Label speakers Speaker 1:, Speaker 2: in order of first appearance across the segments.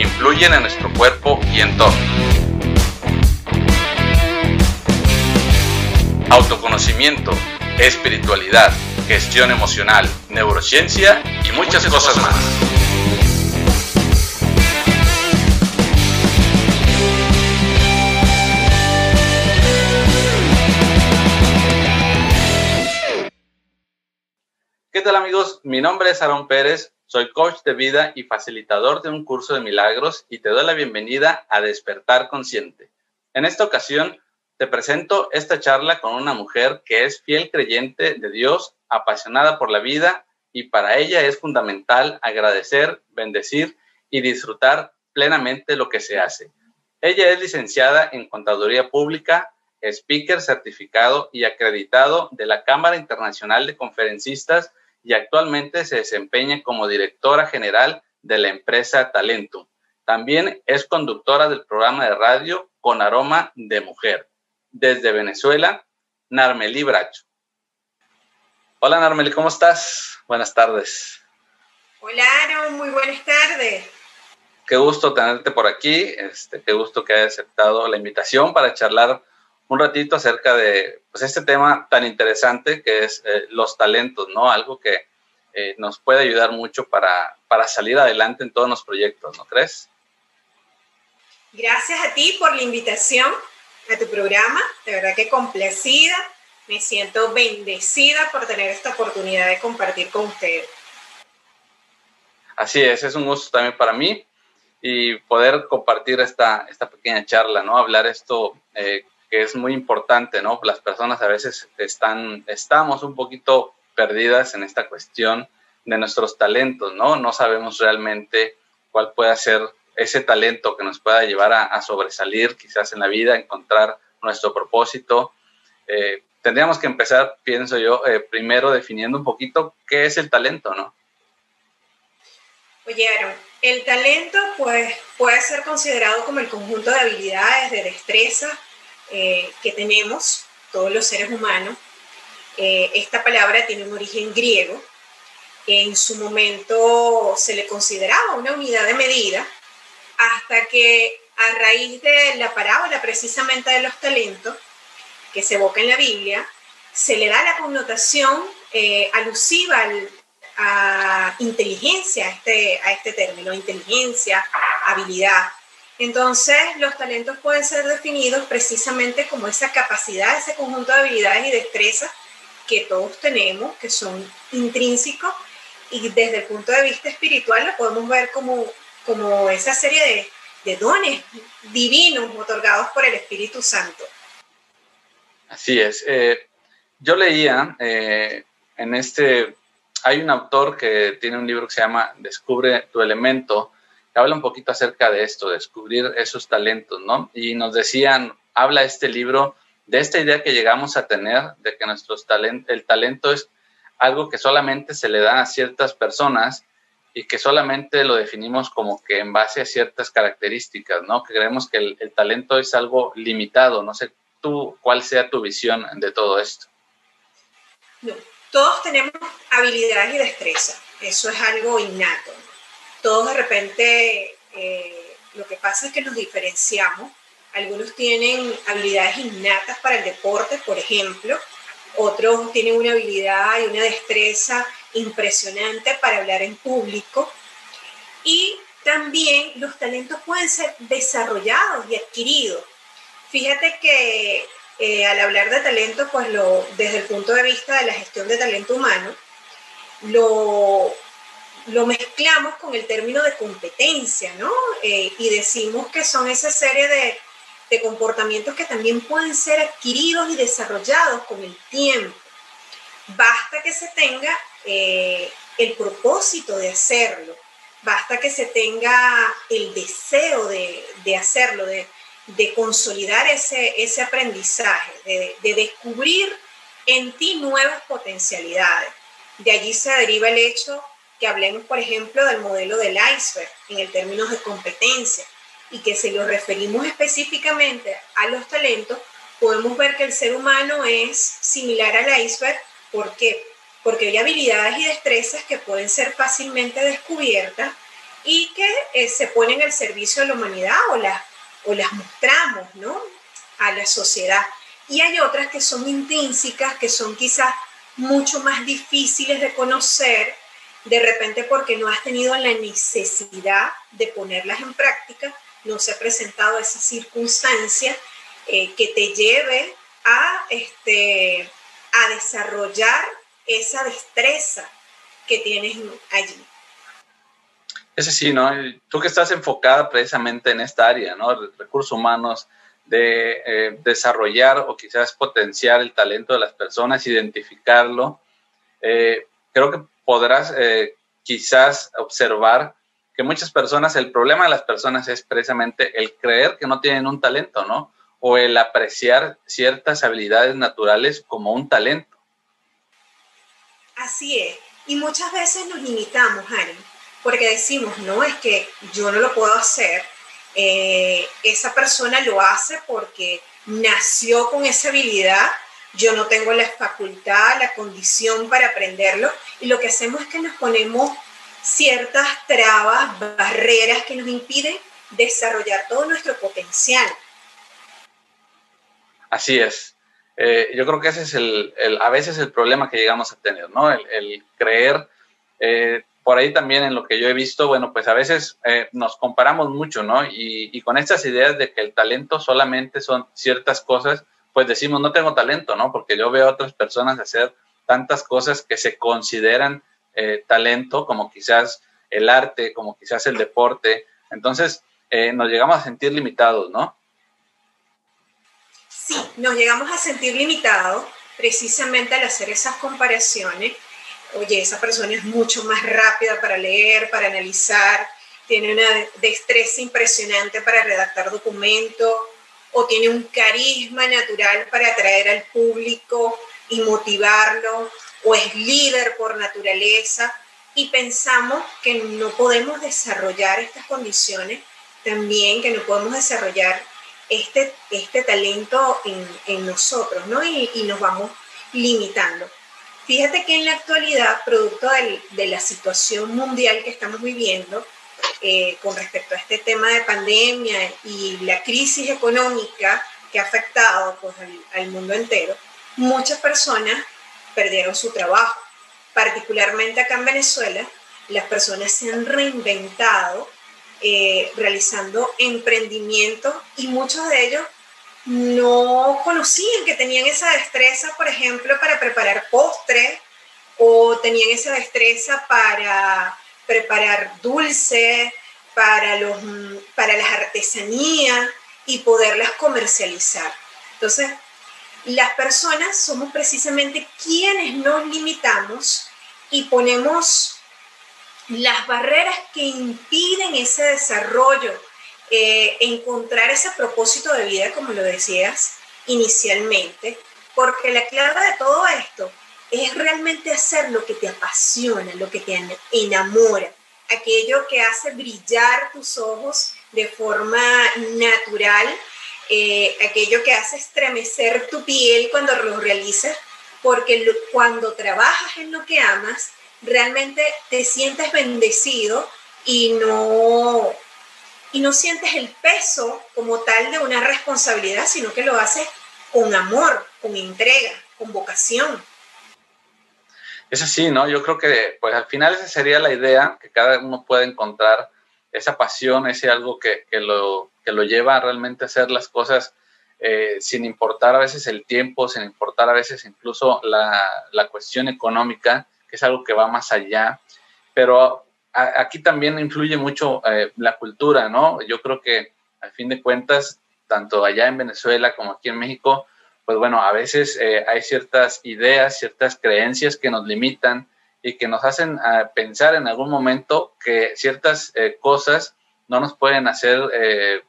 Speaker 1: influyen en nuestro cuerpo y entorno. Autoconocimiento, espiritualidad, gestión emocional, neurociencia y muchas, cosas más. ¿Qué tal amigos? Mi nombre es Aaron Pérez, soy coach de vida y facilitador de un curso de milagros y te doy la bienvenida a Despertar Consciente. En esta ocasión te presento esta charla con una mujer que es fiel creyente de Dios, apasionada por la vida y para ella es fundamental agradecer, bendecir y disfrutar plenamente lo que se hace. Ella es licenciada en Contaduría Pública, speaker certificado y acreditado de la Cámara Internacional de Conferencistas y actualmente se desempeña como directora general de la empresa Talentum. También es conductora del programa de radio Con Aroma de Mujer. Desde Venezuela, Narmeli Bracho. Hola Narmeli, ¿cómo estás? Buenas tardes.
Speaker 2: Hola Aaron, muy buenas tardes.
Speaker 1: Qué gusto tenerte por aquí, este, qué gusto que hayas aceptado la invitación para charlar un ratito acerca de pues, este tema tan interesante que es eh, los talentos, ¿no? Algo que eh, nos puede ayudar mucho para, para salir adelante en todos los proyectos, ¿no crees?
Speaker 2: Gracias a ti por la invitación a tu programa, de verdad que complacida, me siento bendecida por tener esta oportunidad de compartir con ustedes.
Speaker 1: Así es, es un gusto también para mí y poder compartir esta, esta pequeña charla, ¿no? Hablar esto eh, que es muy importante, ¿no? Las personas a veces están, estamos un poquito perdidas en esta cuestión de nuestros talentos, ¿no? No sabemos realmente cuál puede ser ese talento que nos pueda llevar a, sobresalir quizás en la vida, encontrar nuestro propósito. Eh, tendríamos que empezar, pienso yo, eh, primero definiendo un poquito qué es el talento, ¿no?
Speaker 2: Oyeron, el talento pues puede ser considerado como el conjunto de habilidades, de destrezas eh, que tenemos todos los seres humanos. Eh, esta palabra tiene un origen griego. En su momento se le consideraba una unidad de medida hasta que a raíz de la parábola precisamente de los talentos que se evoca en la Biblia, se le da la connotación eh, alusiva a inteligencia, a este, a este término, inteligencia, habilidad. Entonces, los talentos pueden ser definidos precisamente como esa capacidad, ese conjunto de habilidades y destrezas que todos tenemos, que son intrínsecos, y desde el punto de vista espiritual lo podemos ver como, como esa serie de, dones divinos otorgados por el Espíritu Santo.
Speaker 1: Así es. Eh, yo leía eh, en este, hay un autor que tiene un libro que se llama Descubre tu elemento, habla un poquito acerca de esto, descubrir esos talentos, ¿no? Y nos decían, habla este libro de esta idea que llegamos a tener de que nuestros talent el talento es algo que solamente se le da a ciertas personas y que solamente lo definimos como que en base a ciertas características, ¿no? Que creemos que el, talento es algo limitado. No sé tú cuál sea tu visión de todo esto.
Speaker 2: No, todos tenemos habilidades y destreza. Eso es algo innato todos de repente eh, lo que pasa es que nos diferenciamos. Algunos tienen habilidades innatas para el deporte, por ejemplo. Otros tienen una habilidad y una destreza impresionante para hablar en público. Y también los talentos pueden ser desarrollados y adquiridos. Fíjate que eh, al hablar de talento, pues lo, desde el punto de vista de la gestión de talento humano, lo lo mezclamos con el término de competencia, ¿no? Eh, y decimos que son esa serie de, comportamientos que también pueden ser adquiridos y desarrollados con el tiempo. Basta que se tenga eh, el propósito de hacerlo. basta que se tenga el deseo de, hacerlo, de, consolidar ese, ese aprendizaje, de, de descubrir en ti nuevas potencialidades. De allí se deriva el hecho que hablemos, por ejemplo, del modelo del iceberg en el términos de competencia y que si lo referimos específicamente a los talentos, podemos ver que el ser humano es similar al iceberg. ¿Por qué? Porque hay habilidades y destrezas que pueden ser fácilmente descubiertas y que eh, se ponen al servicio de la humanidad o las, o las mostramos ¿no? a la sociedad. Y hay otras que son intrínsecas, que son quizás mucho más difíciles de conocer, de repente porque no has tenido la necesidad de ponerlas en práctica, no se ha presentado esa circunstancia eh, que te lleve a, este, a desarrollar esa destreza que tienes allí.
Speaker 1: Ese sí, ¿no? Tú que estás enfocada precisamente en esta área, ¿no? Recursos humanos, de eh, desarrollar o quizás potenciar el talento de las personas, identificarlo. Eh, creo que podrás quizás observar que muchas personas, el problema de las personas es precisamente el creer que no tienen un talento, ¿no? O el apreciar ciertas habilidades naturales como un talento.
Speaker 2: Así es. Y muchas veces nos limitamos, Ari, porque decimos, no, es que yo no lo puedo hacer. Eh, esa persona lo hace porque nació con esa habilidad, yo no tengo la facultad, la condición para aprenderlo. Y lo que hacemos es que nos ponemos ciertas trabas, barreras que nos impiden desarrollar todo nuestro potencial.
Speaker 1: Así es. Eh, yo creo que ese es el, a veces el problema que llegamos a tener, ¿no? El, creer, eh, por ahí también en lo que yo he visto, bueno, pues a veces eh, nos comparamos mucho, ¿no? Y, y, con estas ideas de que el talento solamente son ciertas cosas, pues decimos, no tengo talento, ¿no? Porque yo veo a otras personas hacer tantas cosas que se consideran eh, talento, como quizás el arte, como quizás el deporte. Entonces, eh, nos llegamos a sentir limitados, ¿no?
Speaker 2: Sí, nos llegamos a sentir limitados precisamente al hacer esas comparaciones. Oye, esa persona es mucho más rápida para leer, para analizar, tiene una destreza impresionante para redactar documentos o tiene un carisma natural para atraer al público y motivarlo o es líder por naturaleza y pensamos que no podemos desarrollar estas condiciones, también que no podemos desarrollar este, este talento en, nosotros, ¿no? Y, nos vamos limitando. Fíjate que en la actualidad, producto de la situación mundial que estamos viviendo, eh, con respecto a este tema de pandemia y la crisis económica que ha afectado pues, al mundo entero, muchas personas perdieron su trabajo. Particularmente acá en Venezuela, las personas se han reinventado eh, realizando emprendimientos y muchos de ellos no conocían que tenían esa destreza, por ejemplo, para preparar postres o tenían esa destreza para preparar dulces, para, los, para las artesanías y poderlas comercializar. Entonces, las personas somos precisamente quienes nos limitamos y ponemos las barreras que impiden ese desarrollo, eh, encontrar ese propósito de vida, como lo decías inicialmente, porque la clave de todo esto es realmente hacer lo que te apasiona, lo que te enamora, aquello que hace brillar tus ojos de forma natural eh, aquello que hace estremecer tu piel cuando lo realizas, porque cuando trabajas en lo que amas, realmente te sientes bendecido y no, y no sientes el peso como tal de una responsabilidad, sino que lo haces con amor, con entrega, con vocación.
Speaker 1: Es así, ¿no? Yo creo que pues al final esa sería la idea, que cada uno pueda encontrar esa pasión, ese algo que, que lo, que lo lleva realmente a hacer las cosas eh, sin importar a veces el tiempo, sin importar a veces incluso la, la cuestión económica, que es algo que va más allá. Pero aquí también influye mucho eh, la cultura, ¿no? Yo creo que al fin de cuentas, tanto allá en Venezuela como aquí en México, pues bueno, a veces eh, hay ciertas ideas, ciertas creencias que nos limitan y que nos hacen ah, pensar en algún momento que ciertas eh, cosas no nos pueden hacer eh,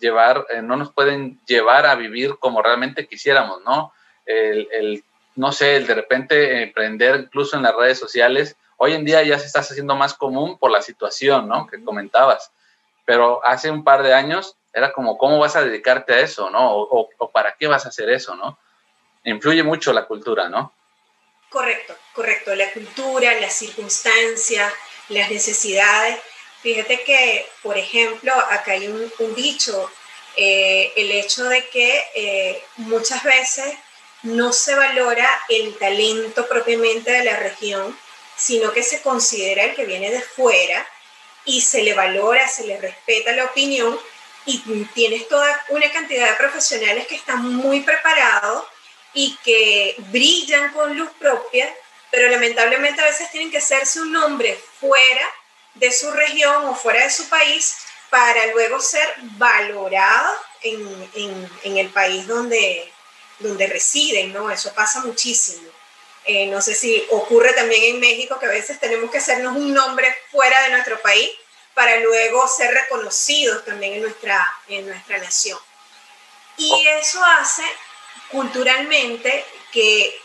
Speaker 1: llevar, no nos pueden llevar a vivir como realmente quisiéramos, ¿no? El, no sé, el de repente emprender incluso en las redes sociales, hoy en día ya se está haciendo más común por la situación, ¿no? Que comentabas, pero hace un par de años era como, ¿cómo vas a dedicarte a eso, ¿no? O, para qué vas a hacer eso, ¿no? Influye mucho la cultura, ¿no?
Speaker 2: Correcto, correcto. La cultura, las circunstancias, las necesidades. Fíjate que, por ejemplo, acá hay un, dicho, eh, el hecho de que eh, muchas veces no se valora el talento propiamente de la región, sino que se considera el que viene de fuera y se le valora, se le respeta la opinión y tienes toda una cantidad de profesionales que están muy preparados y que brillan con luz propia, pero lamentablemente a veces tienen que hacerse un nombre fuera de su región o fuera de su país para luego ser valorados en, en, el país donde, donde residen, ¿no? Eso pasa muchísimo. Eh, no sé si ocurre también en México que a veces tenemos que hacernos un nombre fuera de nuestro país para luego ser reconocidos también en nuestra, en nuestra nación. Y eso hace culturalmente que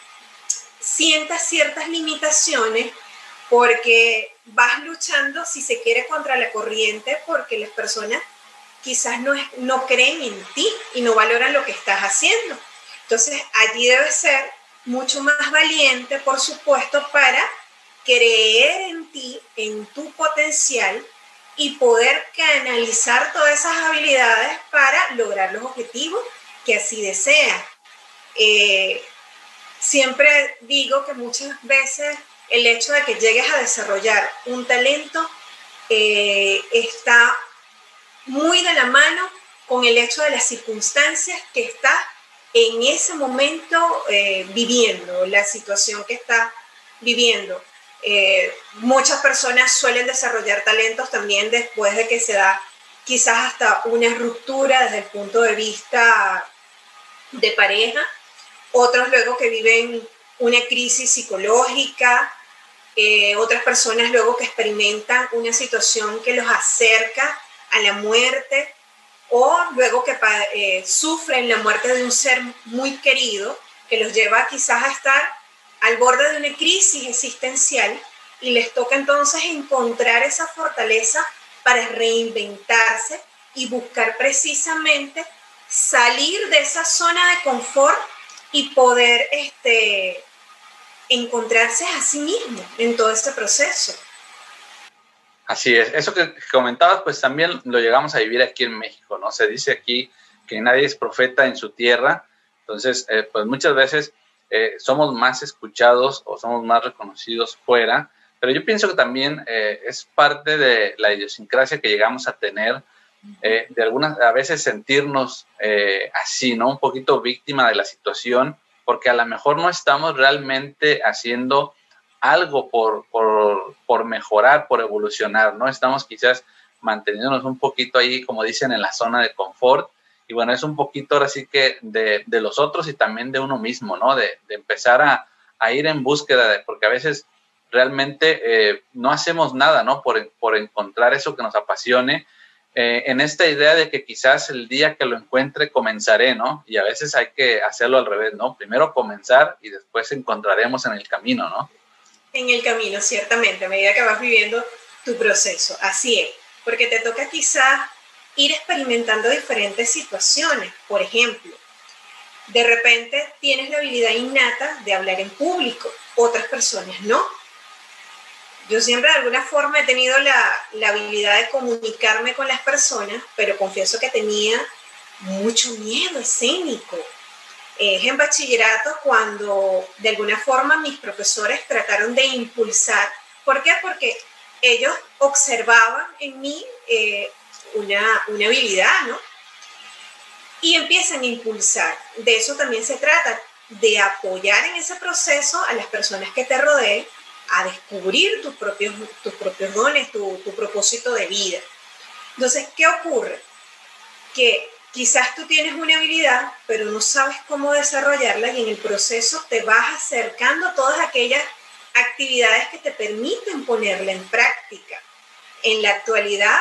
Speaker 2: sientas ciertas limitaciones porque vas luchando, si se quiere, contra la corriente porque las personas quizás no, no creen en ti y no valoran lo que estás haciendo. Entonces allí debe ser mucho más valiente, por supuesto, para creer en ti, en tu potencial y poder canalizar todas esas habilidades para lograr los objetivos que así deseas. Eh, siempre digo que muchas veces el hecho de que llegues a desarrollar un talento eh, está muy de la mano con el hecho de las circunstancias que estás en ese momento eh, viviendo, la situación que estás viviendo. Muchas personas suelen desarrollar talentos también después de que se da quizás hasta una ruptura desde el punto de vista de pareja. Otros luego que viven una crisis psicológica, eh, otras personas luego que experimentan una situación que los acerca a la muerte o luego que eh, sufren la muerte de un ser muy querido que los lleva quizás a estar al borde de una crisis existencial y les toca entonces encontrar esa fortaleza para reinventarse y buscar precisamente salir de esa zona de confort y poder este, encontrarse a sí mismo en todo este proceso.
Speaker 1: Así es, eso que comentabas, pues también lo llegamos a vivir aquí en México, ¿no? Se dice aquí que nadie es profeta en su tierra, entonces, eh, pues muchas veces eh, somos más escuchados o somos más reconocidos fuera, pero yo pienso que también eh, es parte de la idiosincrasia que llegamos a tener eh, de algunas, a veces sentirnos así, ¿no? Un poquito víctima de la situación, porque a lo mejor no estamos realmente haciendo algo por, por, por mejorar, por evolucionar, ¿no? Estamos quizás manteniéndonos un poquito ahí, como dicen, en la zona de confort. Y bueno, es un poquito ahora sí que de, de los otros y también de uno mismo, ¿no? De, de empezar a, a, ir en búsqueda, de, porque a veces realmente eh, no hacemos nada, ¿no? Por, por encontrar eso que nos apasione eh, en esta idea de que quizás el día que lo encuentre comenzaré, ¿no? Y a veces hay que hacerlo al revés, ¿no? Primero comenzar y después encontraremos en el camino, ¿no?
Speaker 2: En el camino, ciertamente, a medida que vas viviendo tu proceso, así es, porque te toca quizás ir experimentando diferentes situaciones, por ejemplo, de repente tienes la habilidad innata de hablar en público, otras personas no yo siempre de alguna forma he tenido la, la, habilidad de comunicarme con las personas, pero confieso que tenía mucho miedo escénico. Es en bachillerato cuando de alguna forma mis profesores trataron de impulsar. ¿Por qué? Porque ellos observaban en mí eh, una, una habilidad, ¿no? Y empiezan a impulsar. De eso también se trata, de apoyar en ese proceso a las personas que te rodeen a descubrir tus propios, tus propios dones, tu, tu propósito de vida. Entonces, ¿qué ocurre? Que quizás tú tienes una habilidad, pero no sabes cómo desarrollarla y en el proceso te vas acercando a todas aquellas actividades que te permiten ponerla en práctica. En la actualidad,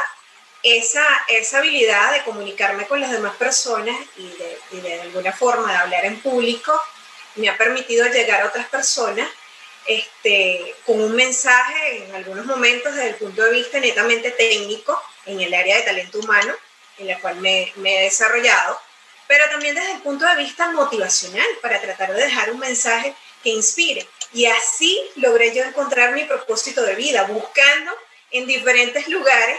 Speaker 2: esa, esa habilidad de comunicarme con las demás personas y de, de alguna forma de hablar en público me ha permitido llegar a otras personas este, con un mensaje en algunos momentos desde el punto de vista netamente técnico en el área de talento humano, en la cual me, me he desarrollado, pero también desde el punto de vista motivacional, para tratar de dejar un mensaje que inspire. Y así logré yo encontrar mi propósito de vida, buscando en diferentes lugares.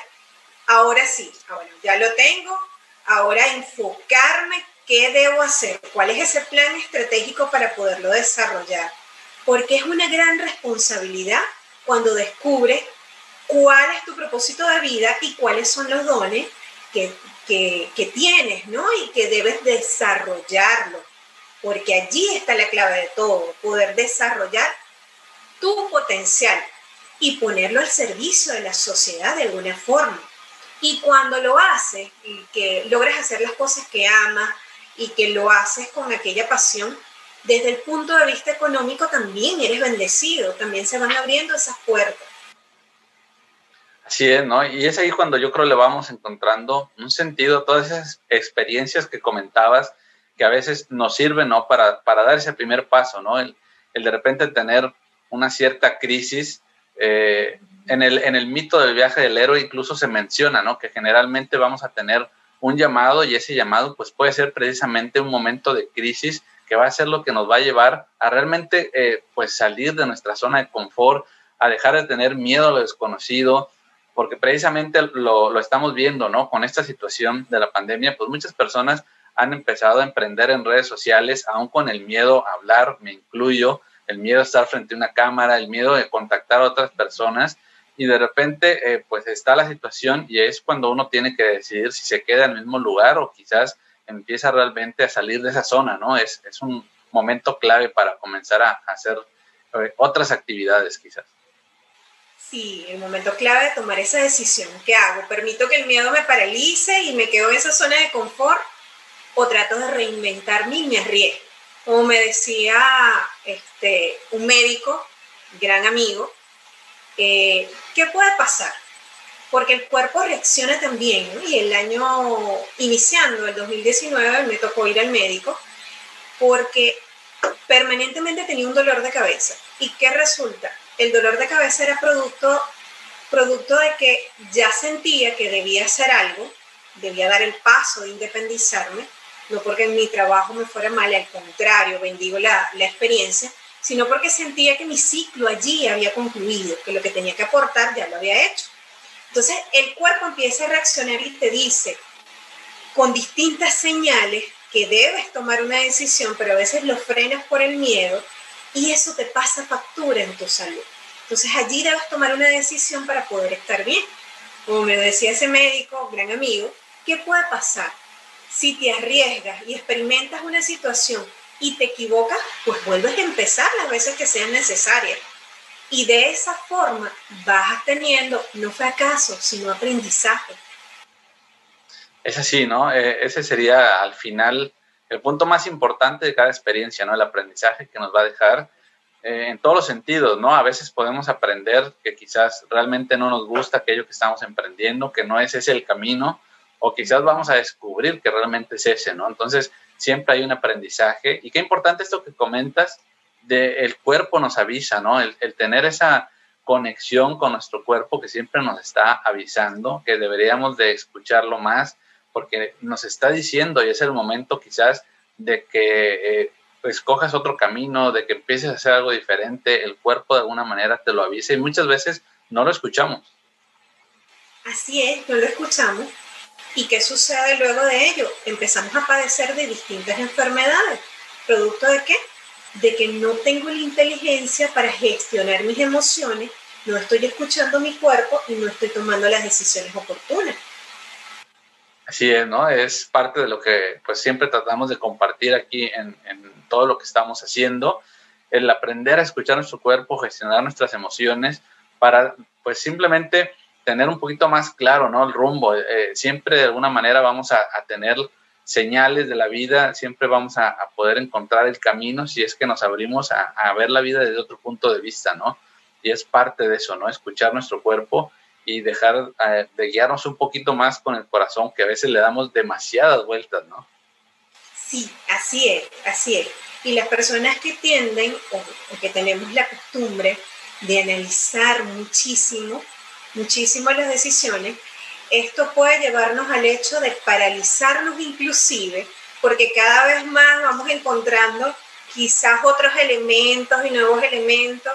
Speaker 2: Ahora sí, ahora ya lo tengo, ahora enfocarme qué debo hacer, cuál es ese plan estratégico para poderlo desarrollar. Porque es una gran responsabilidad cuando descubres cuál es tu propósito de vida y cuáles son los dones que, que, tienes, ¿no? Y que debes desarrollarlo, porque allí está la clave de todo, poder desarrollar tu potencial y ponerlo al servicio de la sociedad de alguna forma. Y cuando lo haces y que logras hacer las cosas que amas y que lo haces con aquella pasión, desde el punto de vista económico también eres bendecido, también se van abriendo esas puertas.
Speaker 1: Así es, ¿no? Y es ahí cuando yo creo le vamos encontrando un sentido a todas esas experiencias que comentabas que a veces nos sirven, ¿no? Para, para dar ese primer paso, ¿no? El, el de repente tener una cierta crisis. Eh, en, el, en el mito del viaje del héroe incluso se menciona, ¿no? Que generalmente vamos a tener un llamado y ese llamado pues puede ser precisamente un momento de crisis que va a ser lo que nos va a llevar a realmente eh, pues salir de nuestra zona de confort, a dejar de tener miedo a lo desconocido, porque precisamente lo, estamos viendo, ¿no? Con esta situación de la pandemia, pues muchas personas han empezado a emprender en redes sociales, aún con el miedo a hablar, me incluyo, el miedo a estar frente a una cámara, el miedo de contactar a otras personas, y de repente, eh, pues está la situación y es cuando uno tiene que decidir si se queda en el mismo lugar o quizás empieza realmente a salir de esa zona, ¿no? Es, es un momento clave para comenzar a, hacer eh, otras actividades quizás.
Speaker 2: Sí, el momento clave de tomar esa decisión. ¿Qué hago? ¿Permito que el miedo me paralice y me quedo en esa zona de confort? ¿O trato de reinventarme y me arriesgo? Como me decía este, un médico, gran amigo, eh, ¿qué puede pasar? Porque el cuerpo reacciona también. Y el año iniciando, el 2019, me tocó ir al médico porque permanentemente tenía un dolor de cabeza. ¿Y qué resulta? el dolor de cabeza era producto, producto de que ya sentía que debía hacer algo, debía dar el paso de independizarme, no porque en mi trabajo me fuera mal, al contrario, bendigo la, la experiencia, sino porque sentía que mi ciclo allí había concluido, que lo que tenía que aportar ya lo había hecho. Entonces el cuerpo empieza a reaccionar y te dice con distintas señales que debes tomar una decisión, pero a veces lo frenas por el miedo y eso te pasa factura en tu salud. Entonces allí debes tomar una decisión para poder estar bien. Como me decía ese médico, gran amigo, ¿qué puede pasar? Si te arriesgas y experimentas una situación y te equivocas, pues vuelves a empezar las veces que sean necesarias. Y de esa forma vas teniendo no fracaso, sino aprendizaje.
Speaker 1: Es así, ¿no? Eh, ese sería al final el punto más importante de cada experiencia, ¿no? El aprendizaje que nos va a dejar eh, en todos los sentidos, ¿no? A veces podemos aprender que quizás realmente no nos gusta aquello que estamos emprendiendo, que no es ese el camino, o quizás vamos a descubrir que realmente es ese, ¿no? Entonces, siempre hay un aprendizaje. Y qué importante esto que comentas, de el cuerpo nos avisa, ¿no? El, tener esa conexión con nuestro cuerpo que siempre nos está avisando, que deberíamos de escucharlo más, porque nos está diciendo y es el momento quizás de que eh, escojas otro camino, de que empieces a hacer algo diferente, el cuerpo de alguna manera te lo avisa y muchas veces no lo escuchamos.
Speaker 2: Así es, no lo escuchamos. ¿Y qué sucede luego de ello? Empezamos a padecer de distintas enfermedades. ¿Producto de qué? De que no tengo la inteligencia para gestionar mis emociones, no estoy escuchando mi cuerpo y no estoy tomando las decisiones oportunas.
Speaker 1: Así es, ¿no? Es parte de lo que pues siempre tratamos de compartir aquí en, todo lo que estamos haciendo, el aprender a escuchar nuestro cuerpo, gestionar nuestras emociones para pues simplemente tener un poquito más claro, ¿no? El rumbo. Eh, siempre de alguna manera vamos a, tener señales de la vida, siempre vamos a, poder encontrar el camino si es que nos abrimos a, ver la vida desde otro punto de vista, ¿no? Y es parte de eso, ¿no? Escuchar nuestro cuerpo y dejar eh, de guiarnos un poquito más con el corazón, que a veces le damos demasiadas vueltas, ¿no?
Speaker 2: Sí, así es, así es. Y las personas que tienden o, que tenemos la costumbre de analizar muchísimo, muchísimo las decisiones, esto puede llevarnos al hecho de paralizarnos inclusive, porque cada vez más vamos encontrando quizás otros elementos y nuevos elementos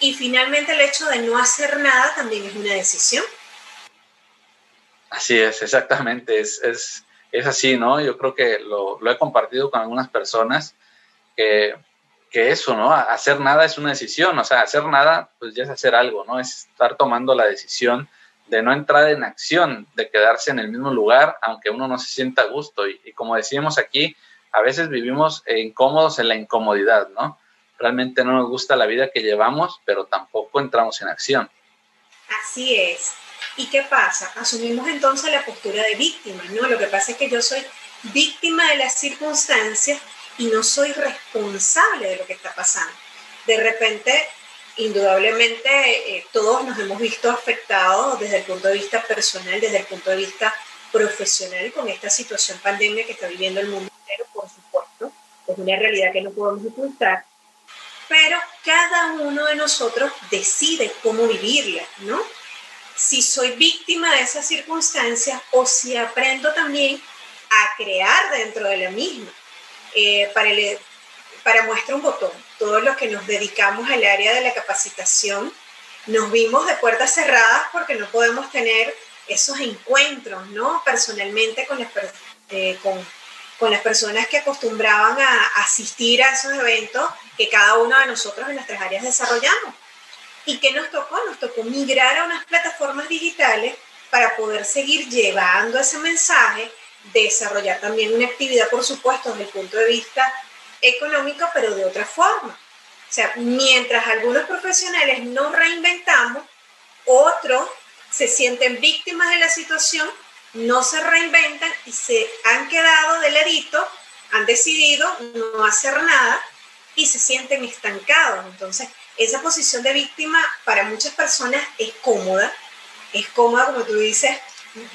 Speaker 2: y finalmente el hecho de no hacer nada también es una decisión.
Speaker 1: Así es, exactamente, es, es, es así, ¿no? Yo creo que lo, lo, he compartido con algunas personas que, que eso, ¿no? Hacer nada es una decisión, o sea, hacer nada, pues ya es hacer algo, ¿no? Es estar tomando la decisión de no entrar en acción, de quedarse en el mismo lugar, aunque uno no se sienta a gusto. Y, como decíamos aquí, a veces vivimos incómodos en la incomodidad, ¿no? realmente no nos gusta la vida que llevamos, pero tampoco entramos en acción.
Speaker 2: Así es. ¿Y qué pasa? Asumimos entonces la postura de víctima, ¿no? Lo que pasa es que yo soy víctima de las circunstancias y no soy responsable de lo que está pasando. De repente, indudablemente, eh, todos nos hemos visto afectados desde el punto de vista personal, desde el punto de vista profesional con esta situación pandemia que está viviendo el mundo entero, por supuesto. Es una realidad que no podemos ocultar pero cada uno de nosotros decide cómo vivirla, ¿no? Si soy víctima de esas circunstancias o si aprendo también a crear dentro de la misma. Eh, para, para muestra un botón, todos los que nos dedicamos al área de la capacitación, nos vimos de puertas cerradas porque no podemos tener esos encuentros, ¿no? Personalmente con las, eh, con las personas que acostumbraban a asistir a esos eventos que cada uno de nosotros en nuestras áreas desarrollamos. ¿Y qué nos tocó? Nos tocó migrar a unas plataformas digitales para poder seguir llevando ese mensaje, desarrollar también una actividad, por supuesto, desde el punto de vista económico, pero de otra forma. O sea, mientras algunos profesionales nos reinventamos, otros se sienten víctimas de la situación no se reinventan y se han quedado de ladito, han decidido no hacer nada y se sienten estancados. Entonces, esa posición de víctima para muchas personas es cómoda, es cómoda, como tú dices,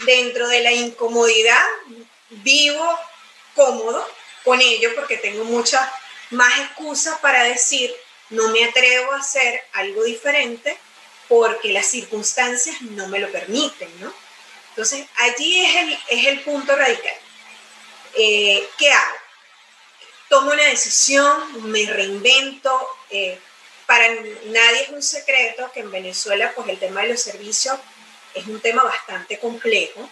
Speaker 2: dentro de la incomodidad, vivo cómodo con ello porque tengo muchas más excusas para decir, no me atrevo a hacer algo diferente porque las circunstancias no me lo permiten, ¿no? Entonces, allí es el, es el punto radical. Eh, ¿Qué hago? Tomo una decisión, me reinvento. Eh, para nadie es un secreto que en Venezuela, pues el tema de los servicios es un tema bastante complejo.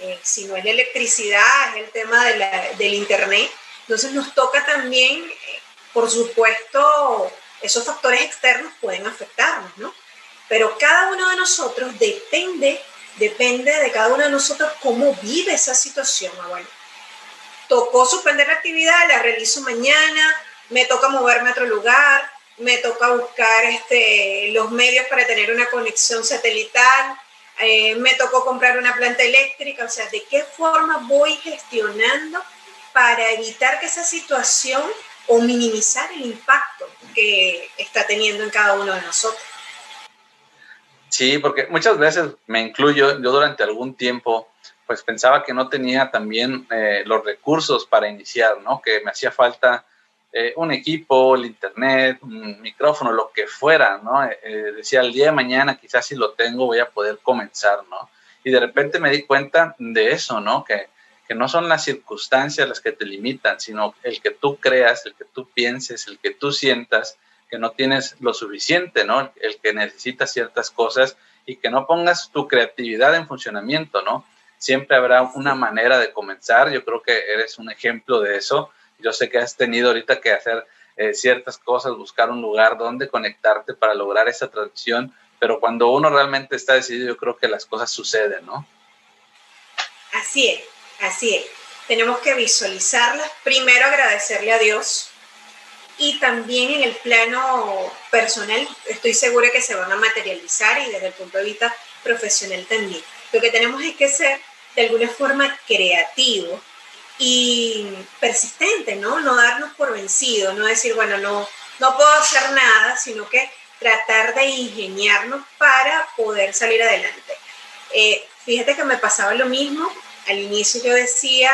Speaker 2: Eh, si no es la electricidad, es el tema de la, del Internet. Entonces nos toca también, por supuesto, esos factores externos pueden afectarnos, ¿no? Pero cada uno de nosotros depende Depende de cada uno de nosotros cómo vive esa situación. Bueno, tocó suspender la actividad, la realizo mañana, me toca moverme a otro lugar, me toca buscar este, los medios para tener una conexión satelital, eh, me tocó comprar una planta eléctrica, o sea, ¿de qué forma voy gestionando para evitar que esa situación o minimizar el impacto que está teniendo en cada uno de nosotros?
Speaker 1: Sí, porque muchas veces me incluyo, yo durante algún tiempo, pues pensaba que no tenía también eh, los recursos para iniciar, ¿no? Que me hacía falta eh, un equipo, el internet, un micrófono, lo que fuera, ¿no? Eh, decía, el día de mañana quizás si lo tengo voy a poder comenzar, ¿no? Y de repente me di cuenta de eso, ¿no? Que, que no son las circunstancias las que te limitan, sino el que tú creas, el que tú pienses, el que tú sientas, que no tienes lo suficiente, ¿no? El que necesitas ciertas cosas y que no pongas tu creatividad en funcionamiento, ¿no? Siempre habrá una manera de comenzar. Yo creo que eres un ejemplo de eso. Yo sé que has tenido ahorita que hacer eh, ciertas cosas, buscar un lugar donde conectarte para lograr esa transición, pero cuando uno realmente está decidido, yo creo que las cosas suceden, ¿no?
Speaker 2: Así es, así es. Tenemos que visualizarlas. Primero agradecerle a Dios y también en el plano personal estoy segura que se van a materializar y desde el punto de vista profesional también. Lo que tenemos es que ser de alguna forma creativos y persistente, ¿no? No darnos por vencido, no decir, bueno, no, no puedo hacer nada, sino que tratar de ingeniarnos para poder salir adelante. Eh, fíjate que me pasaba lo mismo. Al inicio yo decía,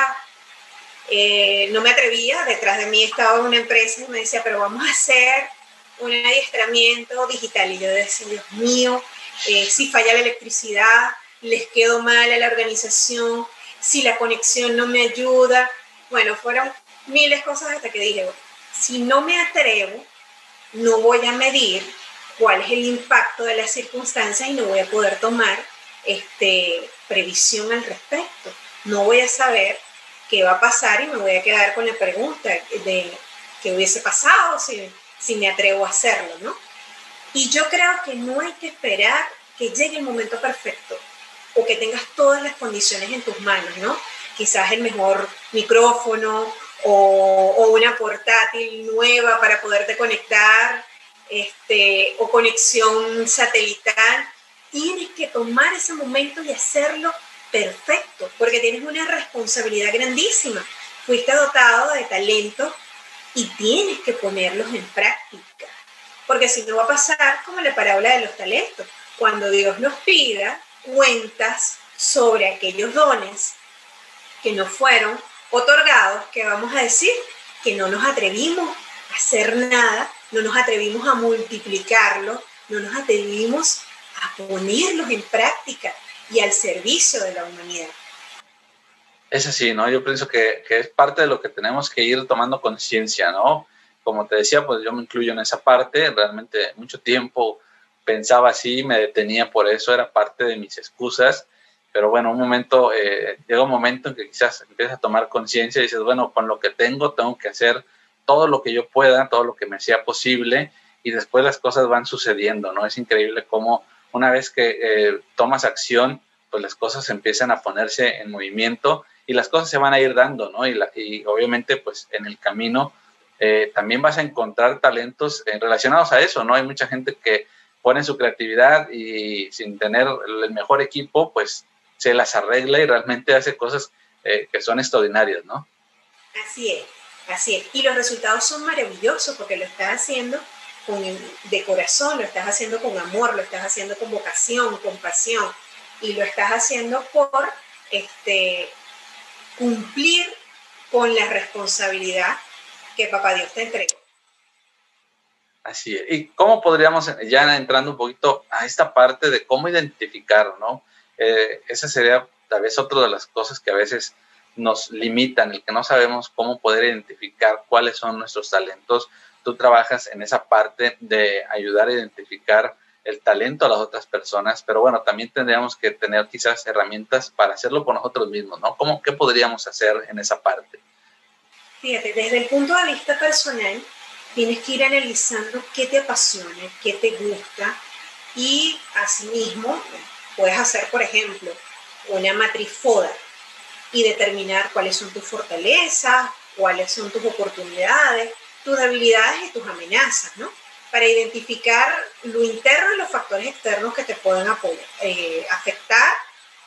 Speaker 2: eh, no me atrevía, detrás de mí estaba una empresa y me decía, pero vamos a hacer un adiestramiento digital. Y yo decía, Dios mío, eh, si falla la electricidad, les quedo mal a la organización, si la conexión no me ayuda. Bueno, fueron miles de cosas hasta que dije, si no me atrevo, no voy a medir cuál es el impacto de las circunstancias y no voy a poder tomar este, previsión al respecto. No voy a saber qué va a pasar y me voy a quedar con la pregunta de qué hubiese pasado si, si me atrevo a hacerlo, ¿no? Y yo creo que no hay que esperar que llegue el momento perfecto o que tengas todas las condiciones en tus manos, ¿no? Quizás el mejor micrófono o, una portátil nueva para poderte conectar, este, o conexión satelital. Tienes que tomar ese momento y hacerlo perfecto, porque tienes una responsabilidad grandísima. Fuiste dotado de talento y tienes que ponerlos en práctica. Porque si no va a pasar como la parábola de los talentos. Cuando Dios nos pida cuentas sobre aquellos dones que nos fueron otorgados, que vamos a decir que no nos atrevimos a hacer nada, no nos atrevimos a multiplicarlos, no nos atrevimos a ponerlos en práctica y al servicio de la humanidad.
Speaker 1: Es así, ¿no? Yo pienso que, que es parte de lo que tenemos que ir tomando conciencia, ¿no? Como te decía, pues yo me incluyo en esa parte, realmente mucho tiempo pensaba así, me detenía por eso, era parte de mis excusas, pero bueno, un momento, eh, llega un momento en que quizás empiezas a tomar conciencia y dices, bueno, con lo que tengo tengo que hacer todo lo que yo pueda, todo lo que me sea posible y después las cosas van sucediendo, ¿no? Es increíble cómo una vez que eh, tomas acción, pues las cosas empiezan a ponerse en movimiento y las cosas se van a ir dando, ¿no? Y, obviamente, pues en el camino eh, también vas a encontrar talentos relacionados a eso, ¿no? Hay mucha gente que pone su creatividad y sin tener el mejor equipo, pues se las arregla y realmente hace cosas eh, que son extraordinarias, ¿no?
Speaker 2: Así es, así es. Y los resultados son maravillosos porque lo estás haciendo con de corazón, lo estás haciendo con amor, lo estás haciendo con vocación, con pasión y lo estás haciendo por este, cumplir con la responsabilidad que papá Dios te entregó.
Speaker 1: Así es. ¿Y cómo podríamos, ya entrando un poquito a esta parte de cómo identificar, ¿no? Eh, esa sería tal vez otra de las cosas que a veces nos limitan, el que no sabemos cómo poder identificar cuáles son nuestros talentos. Tú trabajas en esa parte de ayudar a identificar el talento a las otras personas, pero bueno, también tendríamos que tener quizás herramientas para hacerlo por nosotros mismos, ¿no? ¿Cómo, ¿Qué podríamos hacer en esa parte?
Speaker 2: Fíjate, desde el punto de vista personal, tienes que ir analizando qué te apasiona, qué te gusta y asimismo puedes hacer, por ejemplo, una matriz FODA y determinar cuáles son tus fortalezas, cuáles son tus oportunidades, tus debilidades y tus amenazas, ¿no? Para identificar lo interno y los factores externos que te pueden eh, afectar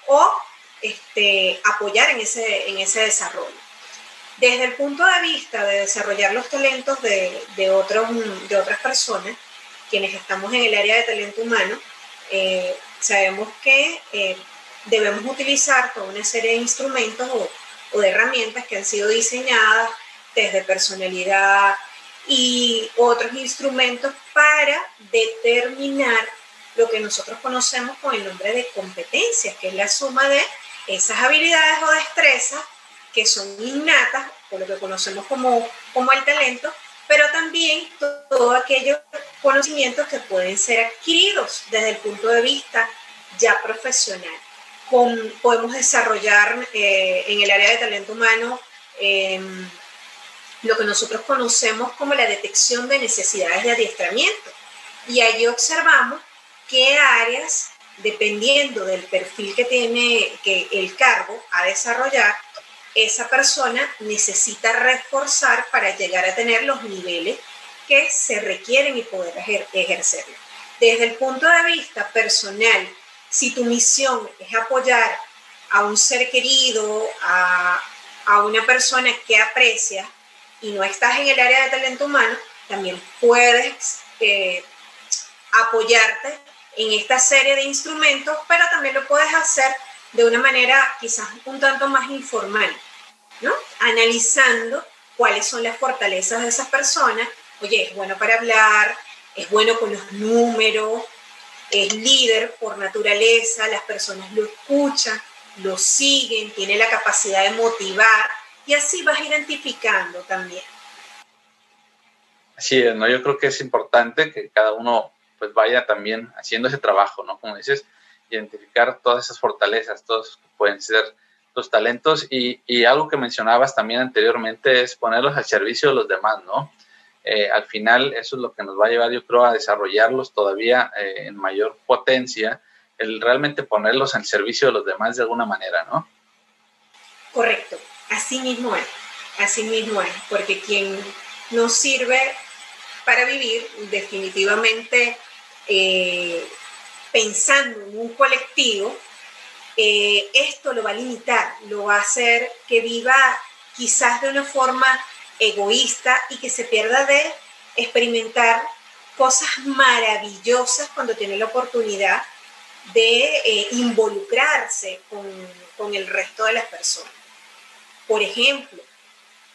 Speaker 2: o este, apoyar en ese, en ese desarrollo. Desde el punto de vista de desarrollar los talentos de, de, otros, de otras personas, quienes estamos en el área de talento humano, eh, sabemos que eh, debemos utilizar toda una serie de instrumentos o, o, de herramientas que han sido diseñadas desde personalidad y otros instrumentos para determinar lo que nosotros conocemos con el nombre de competencias, que es la suma de esas habilidades o destrezas que son innatas, o lo que conocemos como, como el talento, pero también todos aquellos conocimientos que pueden ser adquiridos desde el punto de vista ya profesional. podemos desarrollar eh, en el área de talento humano em, lo que nosotros conocemos como la detección de necesidades de adiestramiento. Y allí observamos qué áreas, dependiendo del perfil que tiene que el cargo a desarrollar, esa persona necesita reforzar para llegar a tener los niveles que se requieren y poder ejercerlo. Desde el punto de vista personal, si tu misión es apoyar a un ser querido, a a una persona que aprecia y no estás en el área de talento humano, también puedes eh, apoyarte en esta serie de instrumentos, pero también lo puedes hacer de una manera quizás un tanto más informal, ¿no? Analizando cuáles son las fortalezas de esas personas. Oye, es bueno para hablar, es bueno con los números, es líder por naturaleza, las personas lo escuchan, lo siguen, tiene la capacidad de motivar y así vas identificando también.
Speaker 1: Así es, ¿no? Yo creo que es importante que cada uno pues vaya también haciendo ese trabajo, ¿no? Como dices, identificar todas esas fortalezas, todos pueden ser los talentos y, algo que mencionabas también anteriormente es ponerlos al servicio de los demás, ¿no? Eh, al final eso es lo que nos va a llevar, yo creo, a desarrollarlos todavía eh, en mayor potencia, el realmente ponerlos al servicio de los demás de alguna manera, ¿no?
Speaker 2: Correcto, así mismo es, así mismo es, porque quien nos sirve para vivir definitivamente eh, pensando en un colectivo, eh, esto lo va a limitar, lo va a hacer que viva quizás de una forma egoísta y que se pierda de experimentar cosas maravillosas cuando tiene la oportunidad de eh, involucrarse con, con el resto de las personas. Por ejemplo,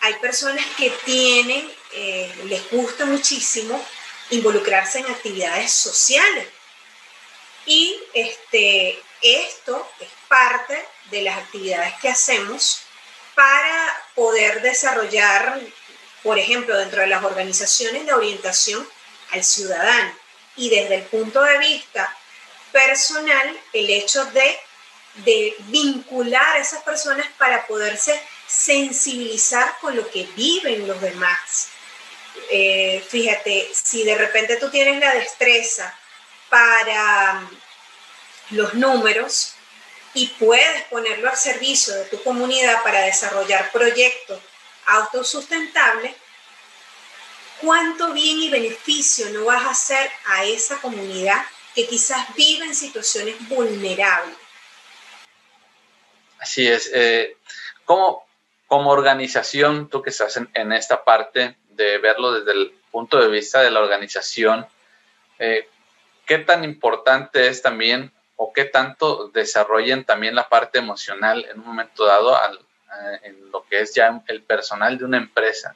Speaker 2: hay personas que tienen, eh, les gusta muchísimo involucrarse en actividades sociales. Y este, esto es parte de las actividades que hacemos para poder desarrollar, por ejemplo, dentro de las organizaciones, la orientación al ciudadano. Y desde el punto de vista personal, el hecho de, de vincular a esas personas para poderse sensibilizar con lo que viven los demás. Eh, fíjate, si de repente tú tienes la destreza para mm, los números y puedes ponerlo al servicio de tu comunidad para desarrollar proyectos autosustentables, ¿cuánto bien y beneficio no vas a hacer a esa comunidad que quizás vive en situaciones vulnerables?
Speaker 1: Así es. Eh, ¿cómo, como organización, tú que estás en, esta parte de verlo desde el punto de vista de la organización, eh, ¿qué tan importante es también o qué tanto desarrollen también la parte emocional en un momento dado eh, en lo que es ya el personal de una empresa?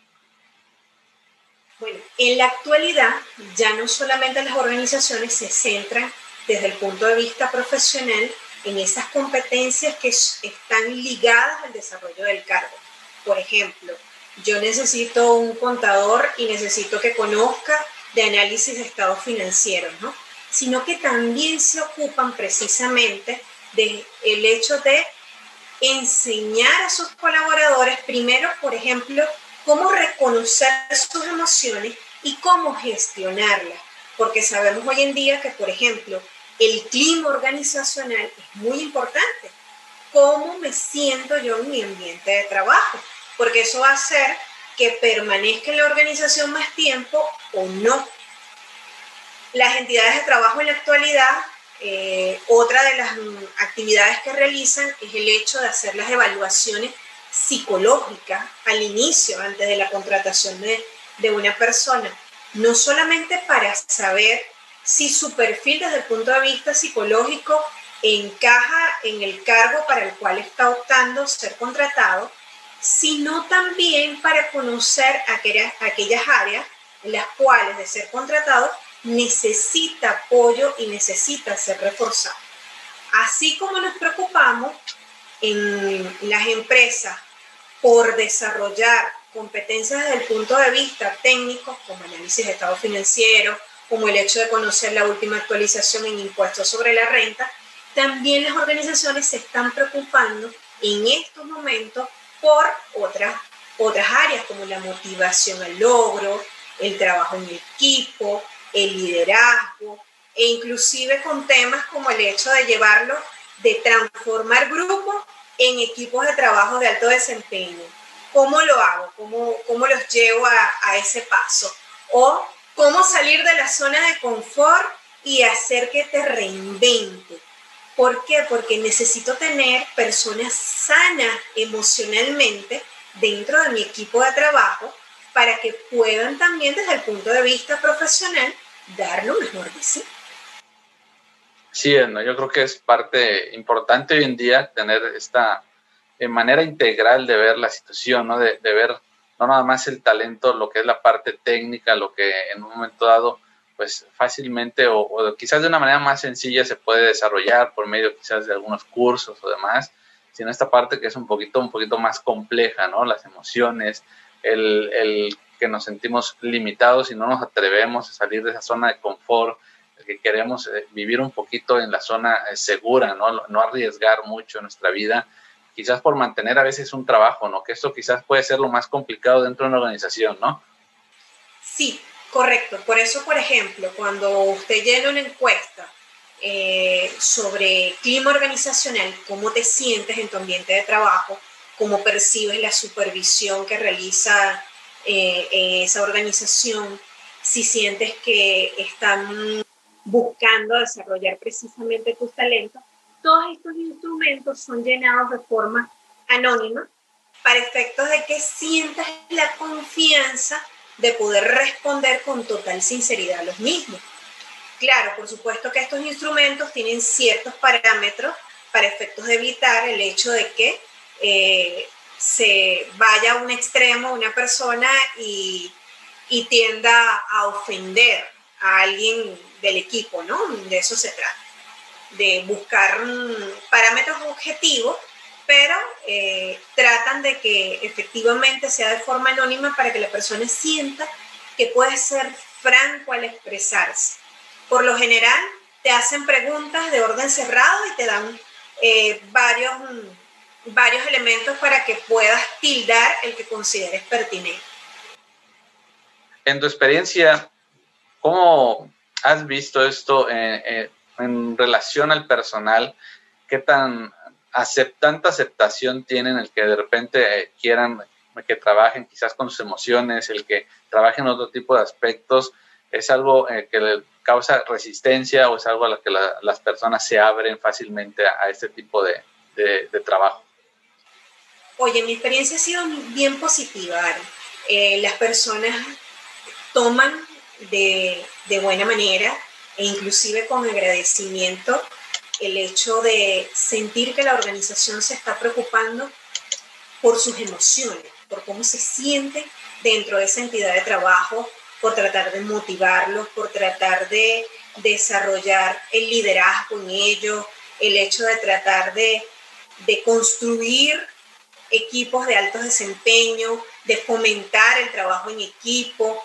Speaker 2: Bueno, en la actualidad ya no solamente las organizaciones se centran desde el punto de vista profesional en esas competencias que están ligadas al desarrollo del cargo. Por ejemplo, yo necesito un contador y necesito que conozca de análisis de estados financieros, ¿no? Sino que también se ocupan precisamente del el hecho de enseñar a sus colaboradores, primero, por ejemplo, cómo reconocer sus emociones y cómo gestionarlas. Porque sabemos hoy en día que, por ejemplo, el clima organizacional es muy importante. ¿Cómo me siento yo en mi ambiente de trabajo? Porque eso va a hacer que permanezca en la organización más tiempo o no. Las entidades de trabajo en la actualidad, eh, otra de las actividades que realizan es el hecho de hacer las evaluaciones psicológicas al inicio, antes de la contratación de, de una persona, no solamente para saber si su perfil desde el punto de vista psicológico encaja en el cargo para el cual está optando ser contratado, sino también para conocer aquellas, aquellas áreas en las cuales de ser contratado necesita apoyo y necesita ser reforzado. Así como nos preocupamos en las empresas por desarrollar competencias desde el punto de vista técnico, como análisis de estado financiero, como el hecho de conocer la última actualización en impuestos sobre la renta, también las organizaciones se están preocupando en estos momentos por otras, otras áreas como la motivación al logro, el trabajo en equipo, el liderazgo e inclusive con temas como el hecho de llevarlo, de transformar grupos en equipos de trabajo de alto desempeño. ¿Cómo lo hago? ¿Cómo, cómo los llevo a, a ese paso? O cómo salir de la zona de confort y hacer que te reinvente. ¿Por qué? Porque necesito tener personas sanas emocionalmente dentro de mi equipo de trabajo para que puedan también desde el punto de vista profesional dar lo mejor de sí.
Speaker 1: Sí, ¿no? yo creo que es parte importante hoy en día tener esta eh, manera integral de ver la situación, ¿no? De, de, ver no nada más el talento, lo que es la parte técnica, lo que en un momento dado pues fácilmente o, quizás de una manera más sencilla se puede desarrollar por medio quizás de algunos cursos o demás, sino esta parte que es un poquito, un poquito más compleja, ¿no? Las emociones, el, el que nos sentimos limitados y no nos atrevemos a salir de esa zona de confort, el que queremos eh, vivir un poquito en la zona eh, segura, ¿no? No arriesgar mucho nuestra vida, quizás por mantener a veces un trabajo, ¿no? Que esto quizás puede ser lo más complicado dentro de una organización, ¿no?
Speaker 2: Sí, Correcto, por eso, por ejemplo, cuando usted llena una encuesta eh, sobre clima organizacional, cómo te sientes en tu ambiente de trabajo, cómo percibes la supervisión que realiza eh, esa organización, si sientes que están buscando desarrollar precisamente tus talentos, todos estos instrumentos son llenados de forma anónima para efectos de que sientas la confianza de poder responder con total sinceridad a los mismos. Claro, por supuesto que estos instrumentos tienen ciertos parámetros para efectos de evitar el hecho de que eh, se vaya a un extremo una persona y, tienda a ofender a alguien del equipo, ¿no? De eso se trata, de buscar parámetros objetivos pero eh, tratan de que efectivamente sea de forma anónima para que la persona sienta que puede ser franco al expresarse. Por lo general, te hacen preguntas de orden cerrado y te dan eh, varios, varios elementos para que puedas tildar el que consideres pertinente.
Speaker 1: En tu experiencia, ¿cómo has visto esto en, en relación al personal? ¿Qué tan tanta aceptación tienen el que de repente eh, quieran que trabajen quizás con sus emociones, el que trabajen otro tipo de aspectos, es algo eh, que le causa resistencia o es algo a lo que las personas se abren fácilmente a, este tipo de, trabajo.
Speaker 2: Oye, mi experiencia ha sido bien positiva, eh, las personas toman de, de buena manera e inclusive con agradecimiento el hecho de sentir que la organización se está preocupando por sus emociones, por cómo se siente dentro de esa entidad de trabajo, por tratar de motivarlos, por tratar de desarrollar el liderazgo en ellos, el hecho de tratar de, construir equipos de alto desempeño, de fomentar el trabajo en equipo.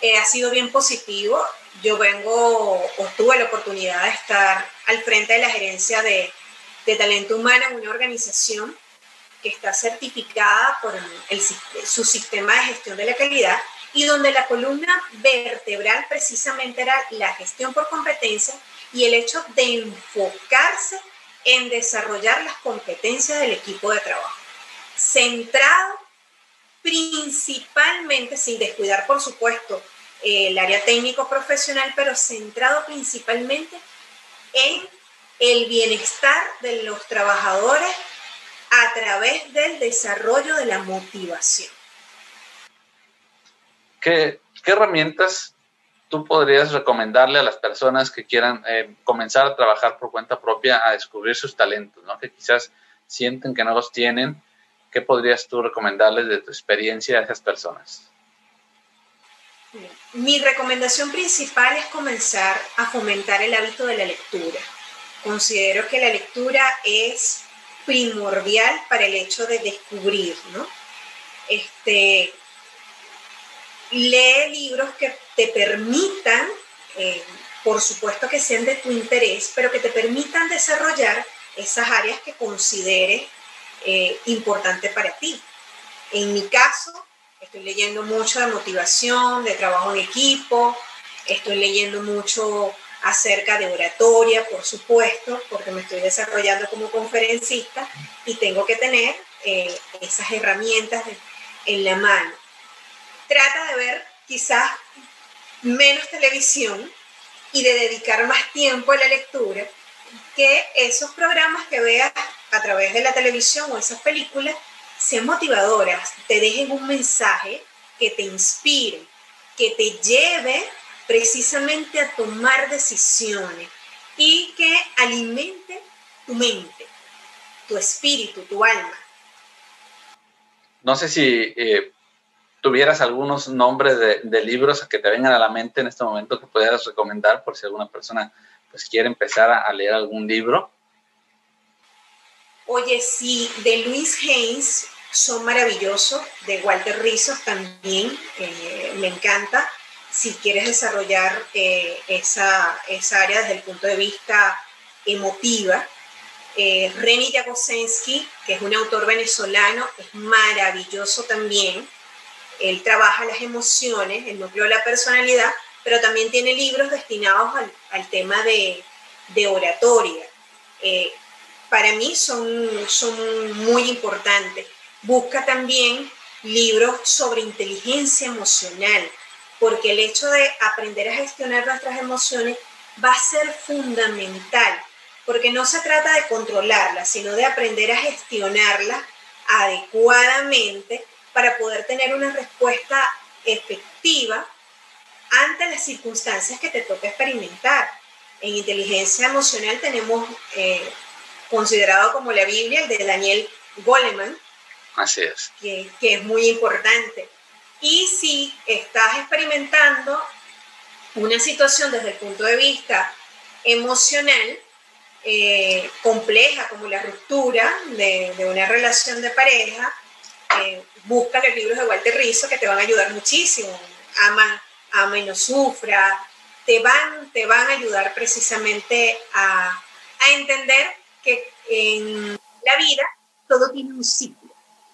Speaker 2: Eh, ha sido bien positivo yo vengo o tuve la oportunidad de estar al frente de la gerencia de, talento humano en una organización que está certificada por su sistema de gestión de la calidad y donde la columna vertebral precisamente era la gestión por competencia y el hecho de enfocarse en desarrollar las competencias del equipo de trabajo, centrado principalmente, sin descuidar por supuesto el área técnico profesional, pero centrado principalmente en el bienestar de los trabajadores a través del desarrollo de la motivación.
Speaker 1: ¿Qué, herramientas tú podrías recomendarle a las personas que quieran eh, comenzar a trabajar por cuenta propia a descubrir sus talentos, ¿no? que quizás sienten que no los tienen? ¿Qué podrías tú recomendarles de tu experiencia a esas personas?
Speaker 2: Mi recomendación principal es comenzar a fomentar el hábito de la lectura. Considero que la lectura es primordial para el hecho de descubrir, ¿no? Este, lee libros que te permitan, eh, por supuesto que sean de tu interés, pero que te permitan desarrollar esas áreas que consideres eh, importantes para ti. En mi caso, Estoy leyendo mucho de motivación, de trabajo en equipo, estoy leyendo mucho acerca de oratoria, por supuesto, porque me estoy desarrollando como conferencista y tengo que tener eh, esas herramientas en la mano. Trata de ver quizás menos televisión y de dedicar más tiempo a la lectura que esos programas que veas a través de la televisión o esas películas sean motivadoras, te dejen un mensaje que te inspire, que te lleve precisamente a tomar decisiones y que alimente tu mente, tu espíritu, tu alma.
Speaker 1: No sé si eh, tuvieras algunos nombres de, libros que te vengan a la mente en este momento que pudieras recomendar por si alguna persona pues quiere empezar a, leer algún libro.
Speaker 2: Oye, sí, de Luis Haynes son maravillosos, de Walter Rizos también, me encanta. Si quieres desarrollar eh, esa, esa, área desde el punto de vista emotiva, eh, Reni Jagosensky, que es un autor venezolano, es maravilloso también. Él trabaja las emociones, el núcleo de la personalidad, pero también tiene libros destinados al, tema de, oratoria. Eh, para mí son, son muy importantes. Busca también libros sobre inteligencia emocional, porque el hecho de aprender a gestionar nuestras emociones va a ser fundamental, porque no se trata de controlarlas, sino de aprender a gestionarlas adecuadamente para poder tener una respuesta efectiva ante las circunstancias que te toca experimentar. En inteligencia emocional tenemos eh, considerado como la Biblia el de Daniel Goleman.
Speaker 1: Así es.
Speaker 2: Que, que es muy importante. Y si estás experimentando una situación desde el punto de vista emocional eh, compleja, como la ruptura de, de una relación de pareja, eh, busca los libros de Walter Rizzo que te van a ayudar muchísimo. Ama ama y no sufra, te van, te van a ayudar precisamente a, a entender que en la vida todo tiene un ciclo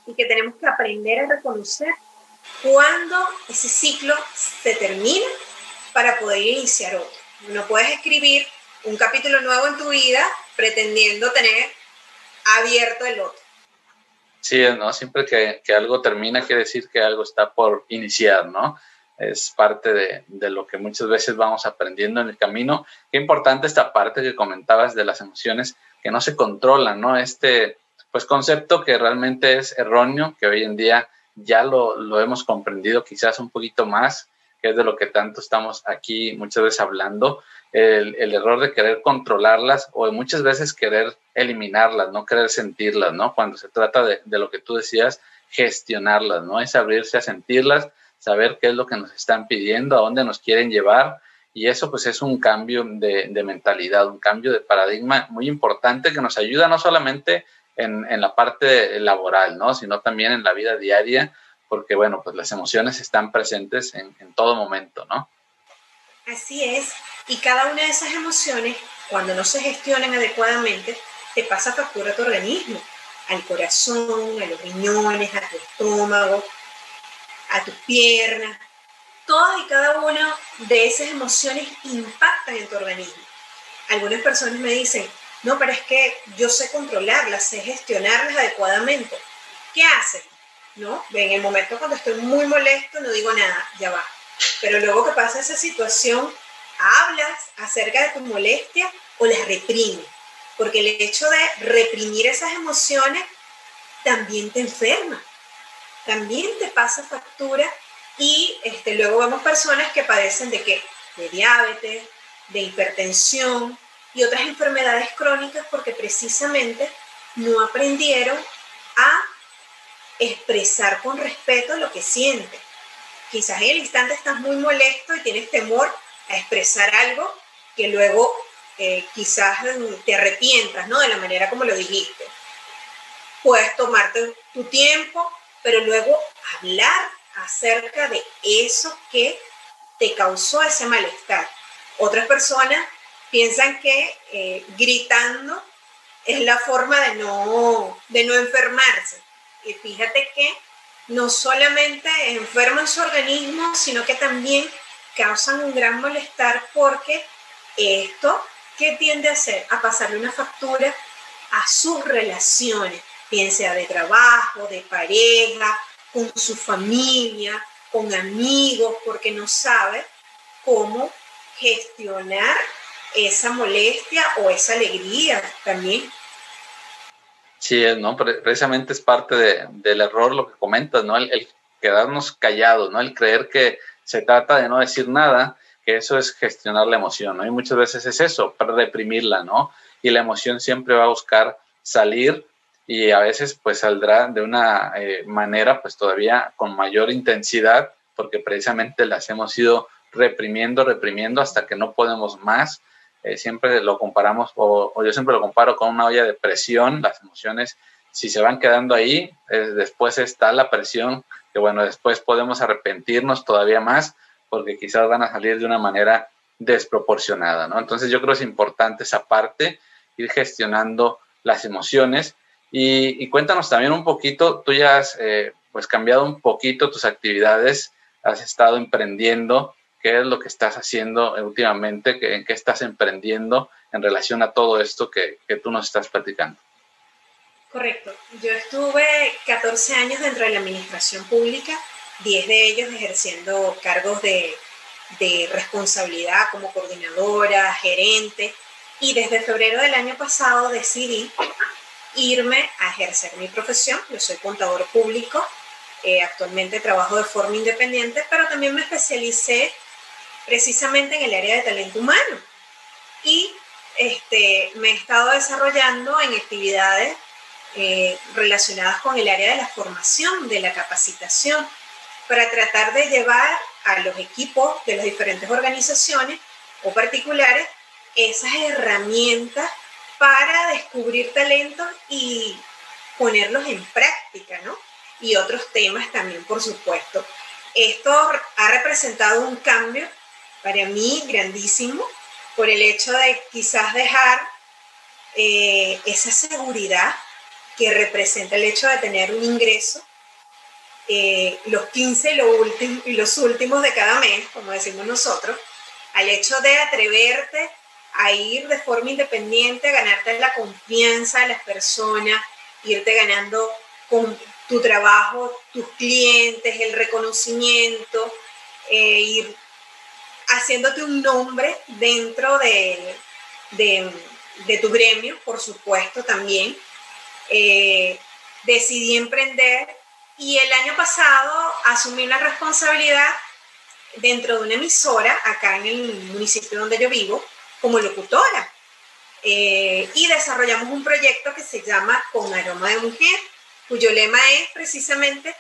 Speaker 2: y que tenemos que aprender a reconocer cuando ese ciclo se termina para poder iniciar otro. No puedes escribir un capítulo nuevo en tu vida pretendiendo tener abierto el otro.
Speaker 1: Sí, ¿no? Siempre que, que algo termina quiere decir que algo está por iniciar, ¿no? es parte de, de, lo que muchas veces vamos aprendiendo en el camino. Qué importante esta parte que comentabas de las emociones que no se controlan, ¿no? Este, pues, concepto que realmente es erróneo, que hoy en día ya lo, lo hemos comprendido quizás un poquito más, que es de lo que tanto estamos aquí muchas veces hablando, el, el error de querer controlarlas o muchas veces querer eliminarlas, no querer sentirlas, ¿no? Cuando se trata de, de lo que tú decías, gestionarlas, ¿no? Es abrirse a sentirlas, saber qué es lo que nos están pidiendo, a dónde nos quieren llevar. Y eso pues es un cambio de, mentalidad, un cambio de paradigma muy importante que nos ayuda no solamente en, en, la parte laboral, ¿no? sino también en la vida diaria, porque bueno, pues las emociones están presentes en, en todo momento, ¿no?
Speaker 2: Así es. Y cada una de esas emociones, cuando no se gestionan adecuadamente, te pasa factura a tu organismo, al corazón, a los riñones, a tu estómago, a tus piernas. Todas y cada una de esas emociones impactan en tu organismo. Algunas personas me dicen, no, pero es que yo sé controlarlas, sé gestionarlas adecuadamente. ¿Qué hacen? ¿No? En el momento cuando estoy muy molesto no digo nada, ya va. Pero luego que pasa esa situación, hablas acerca de tu molestia o las reprimes. Porque el hecho de reprimir esas emociones también te enferma también te pasa factura y este, luego vemos personas que padecen de qué? De diabetes, de hipertensión y otras enfermedades crónicas porque precisamente no aprendieron a expresar con respeto lo que sienten. Quizás en el instante estás muy molesto y tienes temor a expresar algo que luego eh, quizás te arrepientas, ¿no? De la manera como lo dijiste. Puedes tomarte tu tiempo, pero luego hablar acerca de eso que te causó ese malestar. Otras personas piensan que eh, gritando es la forma de no, de no enfermarse. Y fíjate que no solamente enferman su organismo, sino que también causan un gran malestar porque esto, ¿qué tiende a hacer? A pasarle una factura a sus relaciones bien sea de trabajo, de pareja, con su familia, con amigos, porque no sabe cómo gestionar esa molestia o esa alegría también.
Speaker 1: Sí, ¿no? precisamente es parte del error lo que comentas, ¿no? El, quedarnos callados, ¿no? El creer que se trata de no decir nada, que eso es gestionar la emoción. Y muchas veces es eso, para reprimirla, ¿no? Y la emoción siempre va a buscar salir y a veces pues saldrá de una eh, manera pues todavía con mayor intensidad porque precisamente las hemos ido reprimiendo, reprimiendo hasta que no podemos más. Eh, siempre lo comparamos, o, yo siempre lo comparo con una olla de presión, las emociones, si se van quedando ahí, después está la presión, que bueno, después podemos arrepentirnos todavía más porque quizás van a salir de una manera desproporcionada, ¿no? Entonces yo creo que es importante esa parte, ir gestionando las emociones y, cuéntanos también un poquito, tú ya has eh, pues cambiado un poquito tus actividades, has estado emprendiendo, qué es lo que estás haciendo últimamente, en qué estás emprendiendo en relación a todo esto que, que tú nos estás platicando.
Speaker 2: Correcto. Yo estuve 14 años dentro de la administración pública, 10 de ellos ejerciendo cargos de, de responsabilidad como coordinadora, gerente, y desde febrero del año pasado decidí irme a ejercer mi profesión. Yo soy contador público, eh, actualmente trabajo de forma independiente, pero también me especialicé precisamente en el área de talento humano. Y este, me he estado desarrollando en actividades eh, relacionadas con el área de la formación, de la capacitación, para tratar de llevar a los equipos de las diferentes organizaciones o particulares esas herramientas para descubrir talentos y ponerlos en práctica, ¿no? Y otros temas también, por supuesto. Esto ha representado un cambio para mí grandísimo por el hecho de quizás dejar eh, esa seguridad que representa el hecho de tener un ingreso eh, los 15 y los últimos de cada mes, como decimos nosotros, al hecho de atreverte a ir de forma independiente, a ganarte la confianza de las personas, irte ganando con tu trabajo, tus clientes, el reconocimiento, eh, ir haciéndote un nombre dentro de, de, tu gremio, por supuesto, también. Eh, decidí emprender y el año pasado asumí la responsabilidad dentro de una emisora acá en el municipio donde yo vivo como locutora. Eh, y desarrollamos un proyecto que se llama Con Aroma de Mujer, cuyo lema es precisamente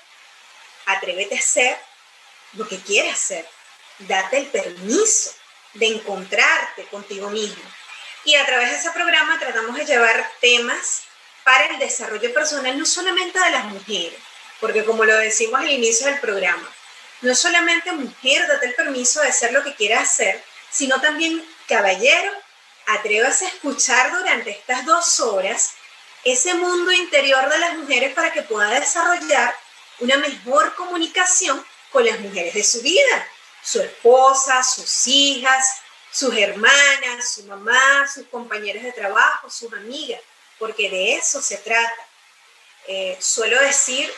Speaker 2: atrévete a hacer lo que quieras hacer, date el permiso de encontrarte contigo mismo. Y a través de ese programa tratamos de llevar temas para el desarrollo personal, no solamente de las mujeres, porque como lo decimos al inicio del programa, no solamente mujer, date el permiso de hacer lo que quieras hacer, sino también Caballero, atrévase a escuchar durante estas dos horas ese mundo interior de las mujeres para que pueda desarrollar una mejor comunicación con las mujeres de su vida, su esposa, sus hijas, sus hermanas, su mamá, sus compañeros de trabajo, sus amigas, porque de eso se trata. Eh, suelo decir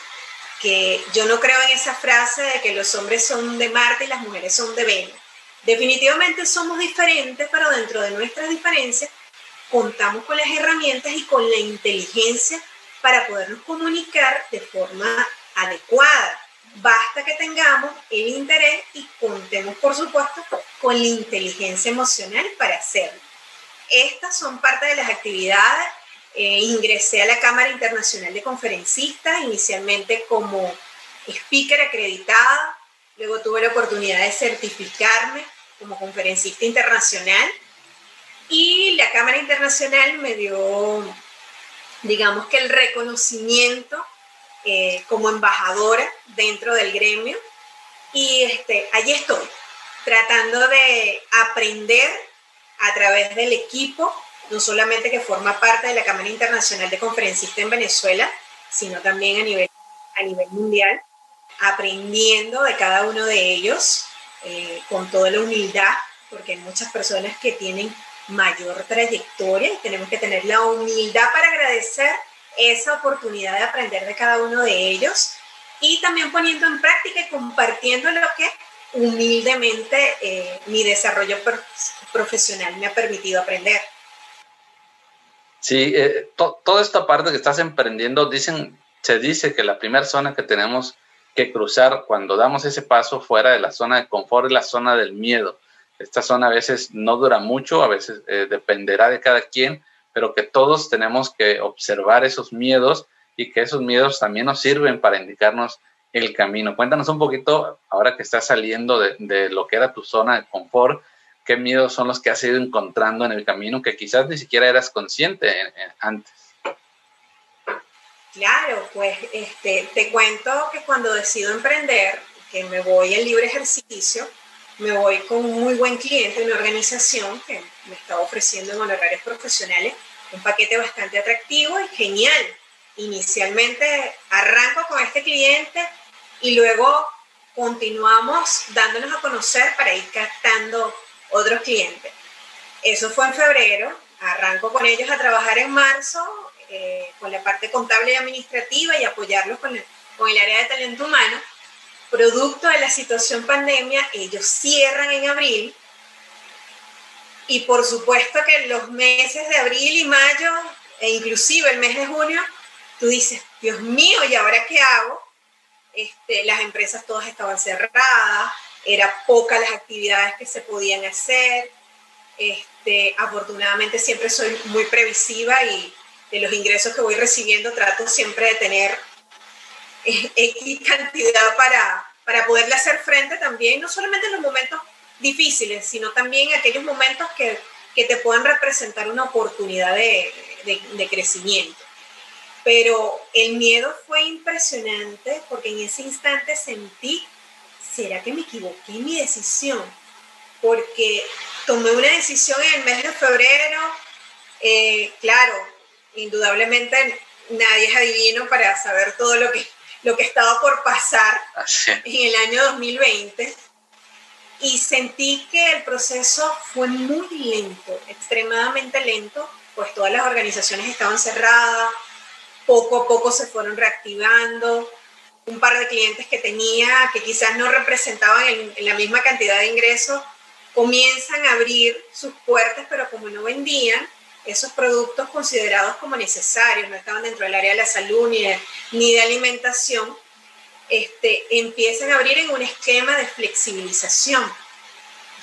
Speaker 2: que yo no creo en esa frase de que los hombres son de Marte y las mujeres son de Venus. Definitivamente somos diferentes, pero dentro de nuestras diferencias contamos con las herramientas y con la inteligencia para podernos comunicar de forma adecuada. Basta que tengamos el interés y contemos, por supuesto, con la inteligencia emocional para hacerlo. Estas son parte de las actividades. Eh, ingresé a la Cámara Internacional de Conferencistas, inicialmente como speaker acreditada, luego tuve la oportunidad de certificarme como conferencista internacional y la Cámara Internacional me dio, digamos que el reconocimiento eh, como embajadora dentro del gremio. Y este, allí estoy, tratando de aprender a través del equipo, no solamente que forma parte de la Cámara Internacional de Conferencistas en Venezuela, sino también a nivel, a nivel mundial, aprendiendo de cada uno de ellos eh, con toda la humildad, porque hay muchas personas que tienen mayor trayectoria y tenemos que tener la humildad para agradecer esa oportunidad de aprender de cada uno de ellos y también poniendo en práctica y compartiendo lo que humildemente eh, mi desarrollo profesional me ha permitido aprender.
Speaker 1: Sí, eh, toda esta parte que estás emprendiendo, dicen, se dice que la primera zona que tenemos que cruzar cuando damos ese paso fuera de la zona de confort la zona del miedo. Esta zona a veces no dura mucho, a veces eh, dependerá de cada quien, pero que todos tenemos que observar esos miedos y que esos miedos también nos sirven para indicarnos el camino. Cuéntanos un poquito, ahora que estás saliendo de, de lo que era tu zona de confort, qué miedos son los que has ido encontrando en el camino que quizás ni siquiera eras consciente antes.
Speaker 2: Claro, pues este, te cuento que cuando decido emprender, que me voy al libre ejercicio, me voy con un muy buen cliente, una organización que me estaba ofreciendo en honorarios profesionales un paquete bastante atractivo y genial. Inicialmente arranco con este cliente y luego continuamos dándonos a conocer para ir captando otros clientes. Eso fue en febrero, arranco con ellos a trabajar en marzo eh, con la parte contable y administrativa y apoyarlos con el, con el área de talento humano. Producto de la situación pandemia, ellos cierran en abril y por supuesto que los meses de abril y mayo, e inclusive el mes de junio, tú dices, Dios mío, ¿y ahora qué hago? Este, las empresas todas estaban cerradas, era poca las actividades que se podían hacer. Este, afortunadamente siempre soy muy previsiva y de los ingresos que voy recibiendo trato siempre de tener eh, X cantidad para, para poderle hacer frente también, no solamente en los momentos difíciles, sino también en aquellos momentos que, que te puedan representar una oportunidad de, de, de crecimiento. Pero el miedo fue impresionante porque en ese instante sentí ¿será que me equivoqué en mi decisión? Porque tomé una decisión en el mes de febrero, eh, claro, indudablemente nadie es adivino para saber todo lo que, lo que estaba por pasar ah, en el año 2020 y sentí que el proceso fue muy lento, extremadamente lento, pues todas las organizaciones estaban cerradas, poco a poco se fueron reactivando, un par de clientes que tenía que quizás no representaban en, la misma cantidad de ingresos, comienzan a abrir sus puertas, pero como no vendían esos productos considerados como necesarios, no estaban dentro del área de la salud ni de, ni alimentación, este, empiezan a abrir en un esquema de flexibilización.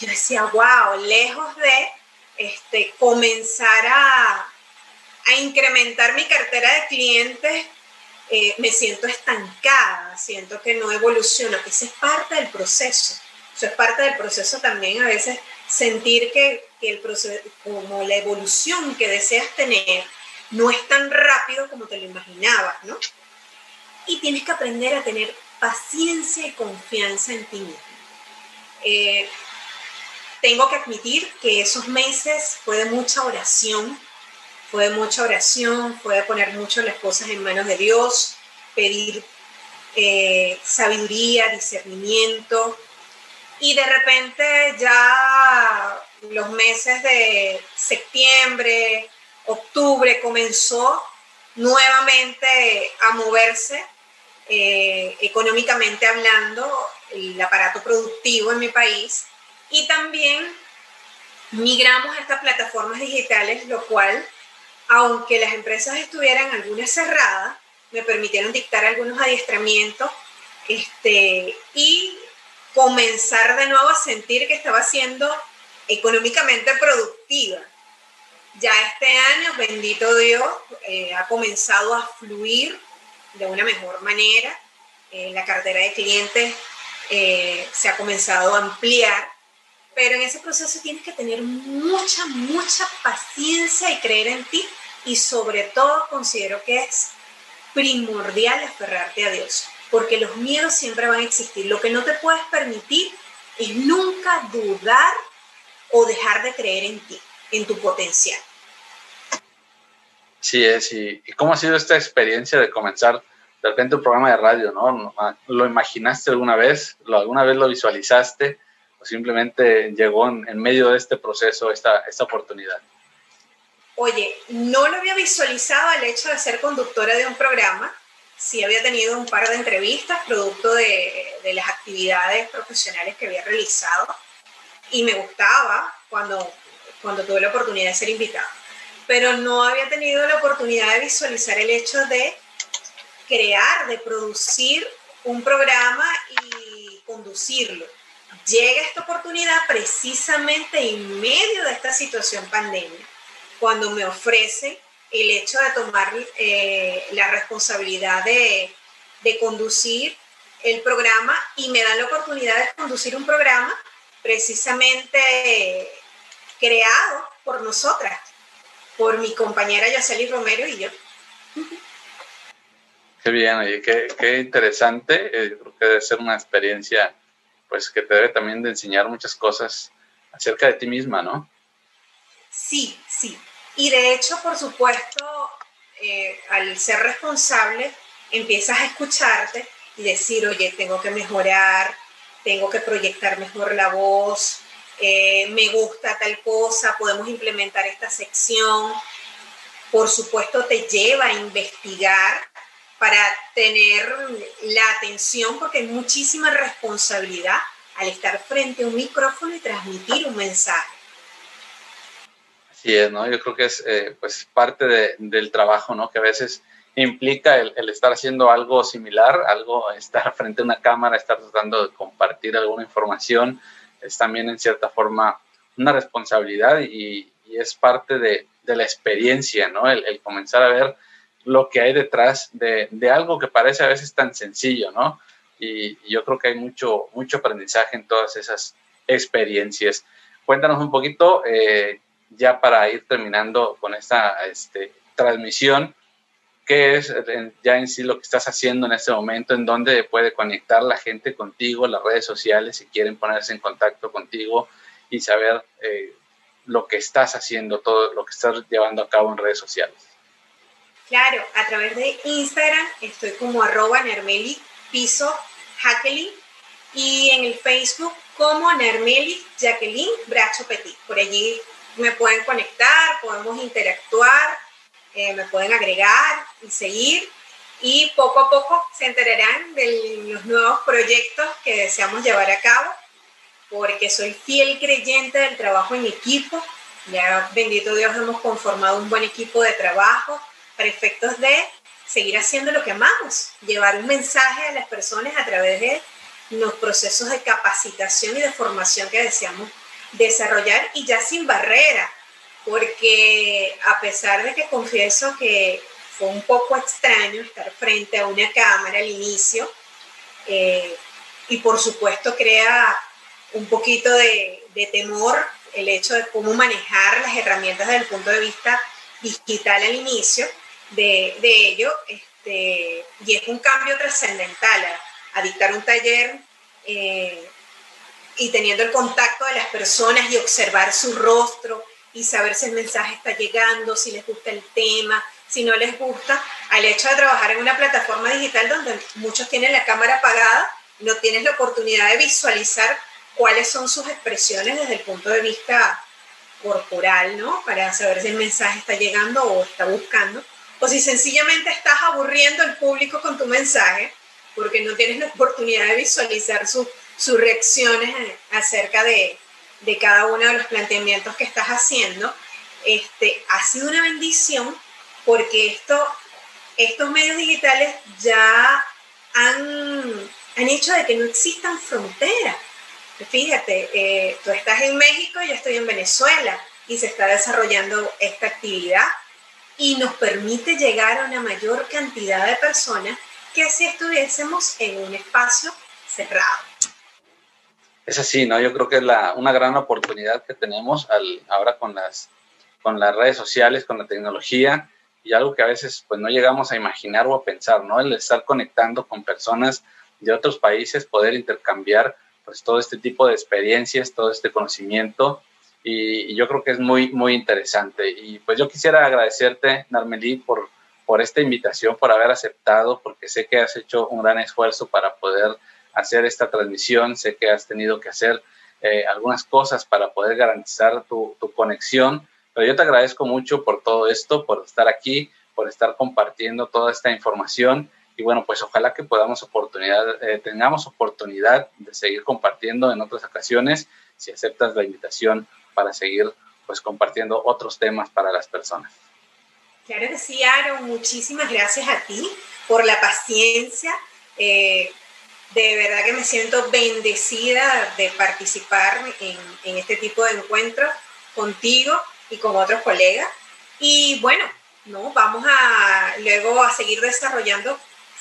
Speaker 2: Yo decía, wow, lejos de este, comenzar a, a incrementar mi cartera de clientes eh, me siento estancada, siento que no evoluciono. Esa es parte del proceso. Eso es parte del proceso también a veces sentir que, que el proceso, como la evolución que deseas tener, no es tan rápido como te lo imaginabas, ¿no? Y tienes que aprender a tener paciencia y confianza en ti mismo. Eh, tengo que admitir que esos meses fue de mucha oración, fue mucha oración, fue poner mucho las cosas en manos de Dios, pedir eh, sabiduría, discernimiento. Y de repente ya los meses de septiembre, octubre comenzó nuevamente a moverse eh, económicamente hablando el aparato productivo en mi país. Y también migramos a estas plataformas digitales, lo cual aunque las empresas estuvieran algunas cerradas, me permitieron dictar algunos adiestramientos este, y comenzar de nuevo a sentir que estaba siendo económicamente productiva. Ya este año, bendito Dios, eh, ha comenzado a fluir de una mejor manera. Eh, la cartera de clientes eh, se ha comenzado a ampliar, pero en ese proceso tienes que tener mucha, mucha paciencia y creer en ti y sobre todo considero que es primordial aferrarte a Dios, porque los miedos siempre van a existir. Lo que no te puedes permitir es nunca dudar o dejar de creer en ti, en tu potencial.
Speaker 1: Sí es, y, cómo ha sido esta experiencia de comenzar de repente un programa de radio, ¿no? ¿Lo imaginaste alguna vez? ¿Lo, ¿Alguna vez lo visualizaste? ¿O simplemente llegó en, medio de este proceso esta, esta oportunidad?
Speaker 2: oye, no lo había visualizado el hecho de ser conductora de un programa, sí había tenido un par de entrevistas producto de, de las actividades profesionales que había realizado y me gustaba cuando, cuando tuve la oportunidad de ser invitada. Pero no había tenido la oportunidad de visualizar el hecho de crear, de producir un programa y conducirlo. Llega esta oportunidad precisamente en medio de esta situación pandemia, cuando me ofrece el hecho de tomar eh, la responsabilidad de, de conducir el programa y me dan la oportunidad de conducir un programa precisamente creado por nosotras, por mi compañera Yaceli Romero y yo.
Speaker 1: Qué bien, oye, qué, qué interesante. Eh, creo que debe ser una experiencia pues que te debe también de enseñar muchas cosas acerca de ti misma, ¿no?
Speaker 2: Sí, sí. Y de hecho, por supuesto, eh, al ser responsable, empiezas a escucharte y decir, oye, tengo que mejorar, tengo que proyectar mejor la voz, eh, me gusta tal cosa, podemos implementar esta sección. Por supuesto, te lleva a investigar para tener la atención, porque hay muchísima responsabilidad al estar frente a un micrófono y transmitir un mensaje.
Speaker 1: Así es, ¿no? Yo creo que es eh, pues parte de, del trabajo, ¿no? Que a veces implica el, estar haciendo algo similar, algo, estar frente a una cámara, estar tratando de compartir alguna información, es también en cierta forma una responsabilidad y, es parte de, la experiencia, ¿no? El, comenzar a ver lo que hay detrás de, algo que parece a veces tan sencillo, ¿no? Y, y, yo creo que hay mucho, mucho aprendizaje en todas esas experiencias. Cuéntanos un poquito, eh, ya para ir terminando con esta este, transmisión, qué es ya en sí lo que estás haciendo en este momento, en dónde puede conectar la gente contigo, las redes sociales, si quieren ponerse en contacto contigo y saber eh, lo que estás haciendo, todo lo que estás llevando a cabo en redes sociales.
Speaker 2: Claro, a través de Instagram estoy como arroba Nermeli Piso Jacqueline y en el Facebook como Nermeli Jacqueline Bracho Petit. Por allí me pueden conectar, podemos interactuar eh, me pueden agregar y seguir y poco a poco se enterarán de los nuevos proyectos que deseamos llevar a cabo, porque soy fiel creyente del trabajo en equipo. Ya, bendito Dios, hemos conformado un buen equipo de trabajo para efectos de seguir haciendo lo que amamos, llevar un mensaje a las personas a través de los procesos de capacitación y de formación que deseamos desarrollar y ya sin barrera, porque a pesar de que confieso que fue un poco extraño estar frente a una cámara al inicio, eh, y por supuesto crea un poquito de, de, temor el hecho de cómo manejar las herramientas desde el punto de vista digital al inicio de, de ello, este, y es un cambio trascendental a, a, dictar un taller eh, y teniendo el contacto de las personas y observar su rostro, y saber si el mensaje está llegando, si les gusta el tema, si no les gusta, al hecho de trabajar en una plataforma digital donde muchos tienen la cámara apagada, no tienes la oportunidad de visualizar cuáles son sus expresiones desde el punto de vista corporal, ¿no? Para saber si el mensaje está llegando o está buscando, o si sencillamente estás aburriendo al público con tu mensaje, porque no tienes la oportunidad de visualizar sus reacciones acerca de, de cada uno de los planteamientos que estás haciendo, este, ha sido una bendición porque esto, estos medios digitales ya han, han hecho de que no existan fronteras. Fíjate, eh, tú estás en México, yo estoy en Venezuela y se está desarrollando esta actividad y nos permite llegar a una mayor cantidad de personas que si estuviésemos en un espacio cerrado
Speaker 1: es así, ¿no? Yo creo que es la, una gran oportunidad que tenemos al, ahora con las, con las redes sociales, con la tecnología y algo que a veces pues no llegamos a imaginar o a pensar, ¿no? El estar conectando con personas de otros países, poder intercambiar pues todo este tipo de experiencias, todo este conocimiento y, yo creo que es muy, muy interesante. Y pues yo quisiera agradecerte, Narmelí, por, por esta invitación, por haber aceptado, porque sé que has hecho un gran esfuerzo para poder hacer esta transmisión. Sé que has tenido que hacer eh, algunas cosas para poder garantizar tu, conexión, pero yo te agradezco mucho por todo esto, por estar aquí, por estar compartiendo toda esta información Y bueno, pues ojalá que podamos oportunidad, eh, tengamos oportunidad de seguir compartiendo en otras ocasiones, si aceptas la invitación para seguir pues compartiendo otros temas para las personas.
Speaker 2: Claro que sí, muchísimas gracias a ti por la paciencia. Eh, de verdad que me siento bendecida de participar en, este tipo de encuentros contigo y con otros colegas. Y bueno, no, vamos a luego a seguir desarrollando,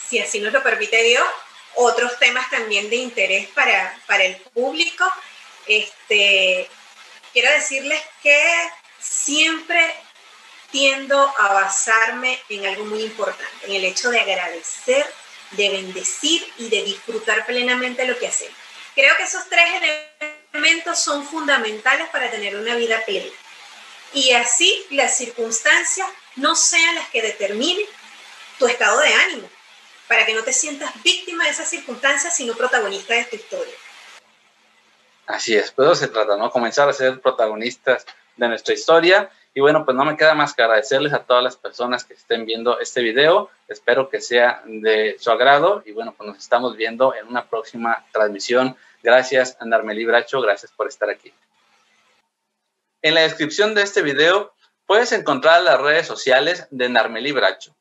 Speaker 2: si así nos lo permite Dios, otros temas también de interés para, para el público. Este, quiero decirles que siempre tiendo a basarme en algo muy importante, en el hecho de agradecer, de bendecir y de disfrutar plenamente lo que hacemos. Creo que esos tres elementos son fundamentales para tener una vida plena. Y así las circunstancias no sean las que determinen tu estado de ánimo, para que no te sientas víctima de esas circunstancias, sino protagonista de tu historia.
Speaker 1: Así es, pues se trata, ¿no? Comenzar a ser protagonistas de nuestra historia. Y bueno, pues no me queda más que agradecerles a todas las personas que estén viendo este video. Espero que sea de su agrado y bueno, pues nos estamos viendo en una próxima transmisión. Gracias, Andarmeli Bracho, gracias por estar aquí. En la descripción de este video puedes encontrar las redes sociales de Narmeli Bracho.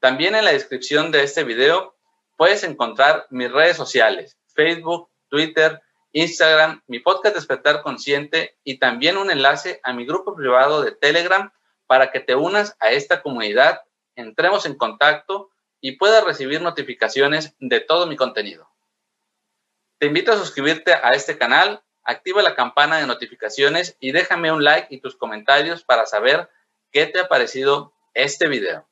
Speaker 1: También en la descripción de este video puedes encontrar mis redes sociales, Facebook, Twitter, Instagram, mi podcast Despertar Consciente y también un enlace a mi grupo privado de Telegram para que te unas a esta comunidad, entremos en contacto y puedas recibir notificaciones de todo mi contenido. Te invito a suscribirte a este canal, activa la campana de notificaciones y déjame un like y tus comentarios para saber qué te ha parecido este video.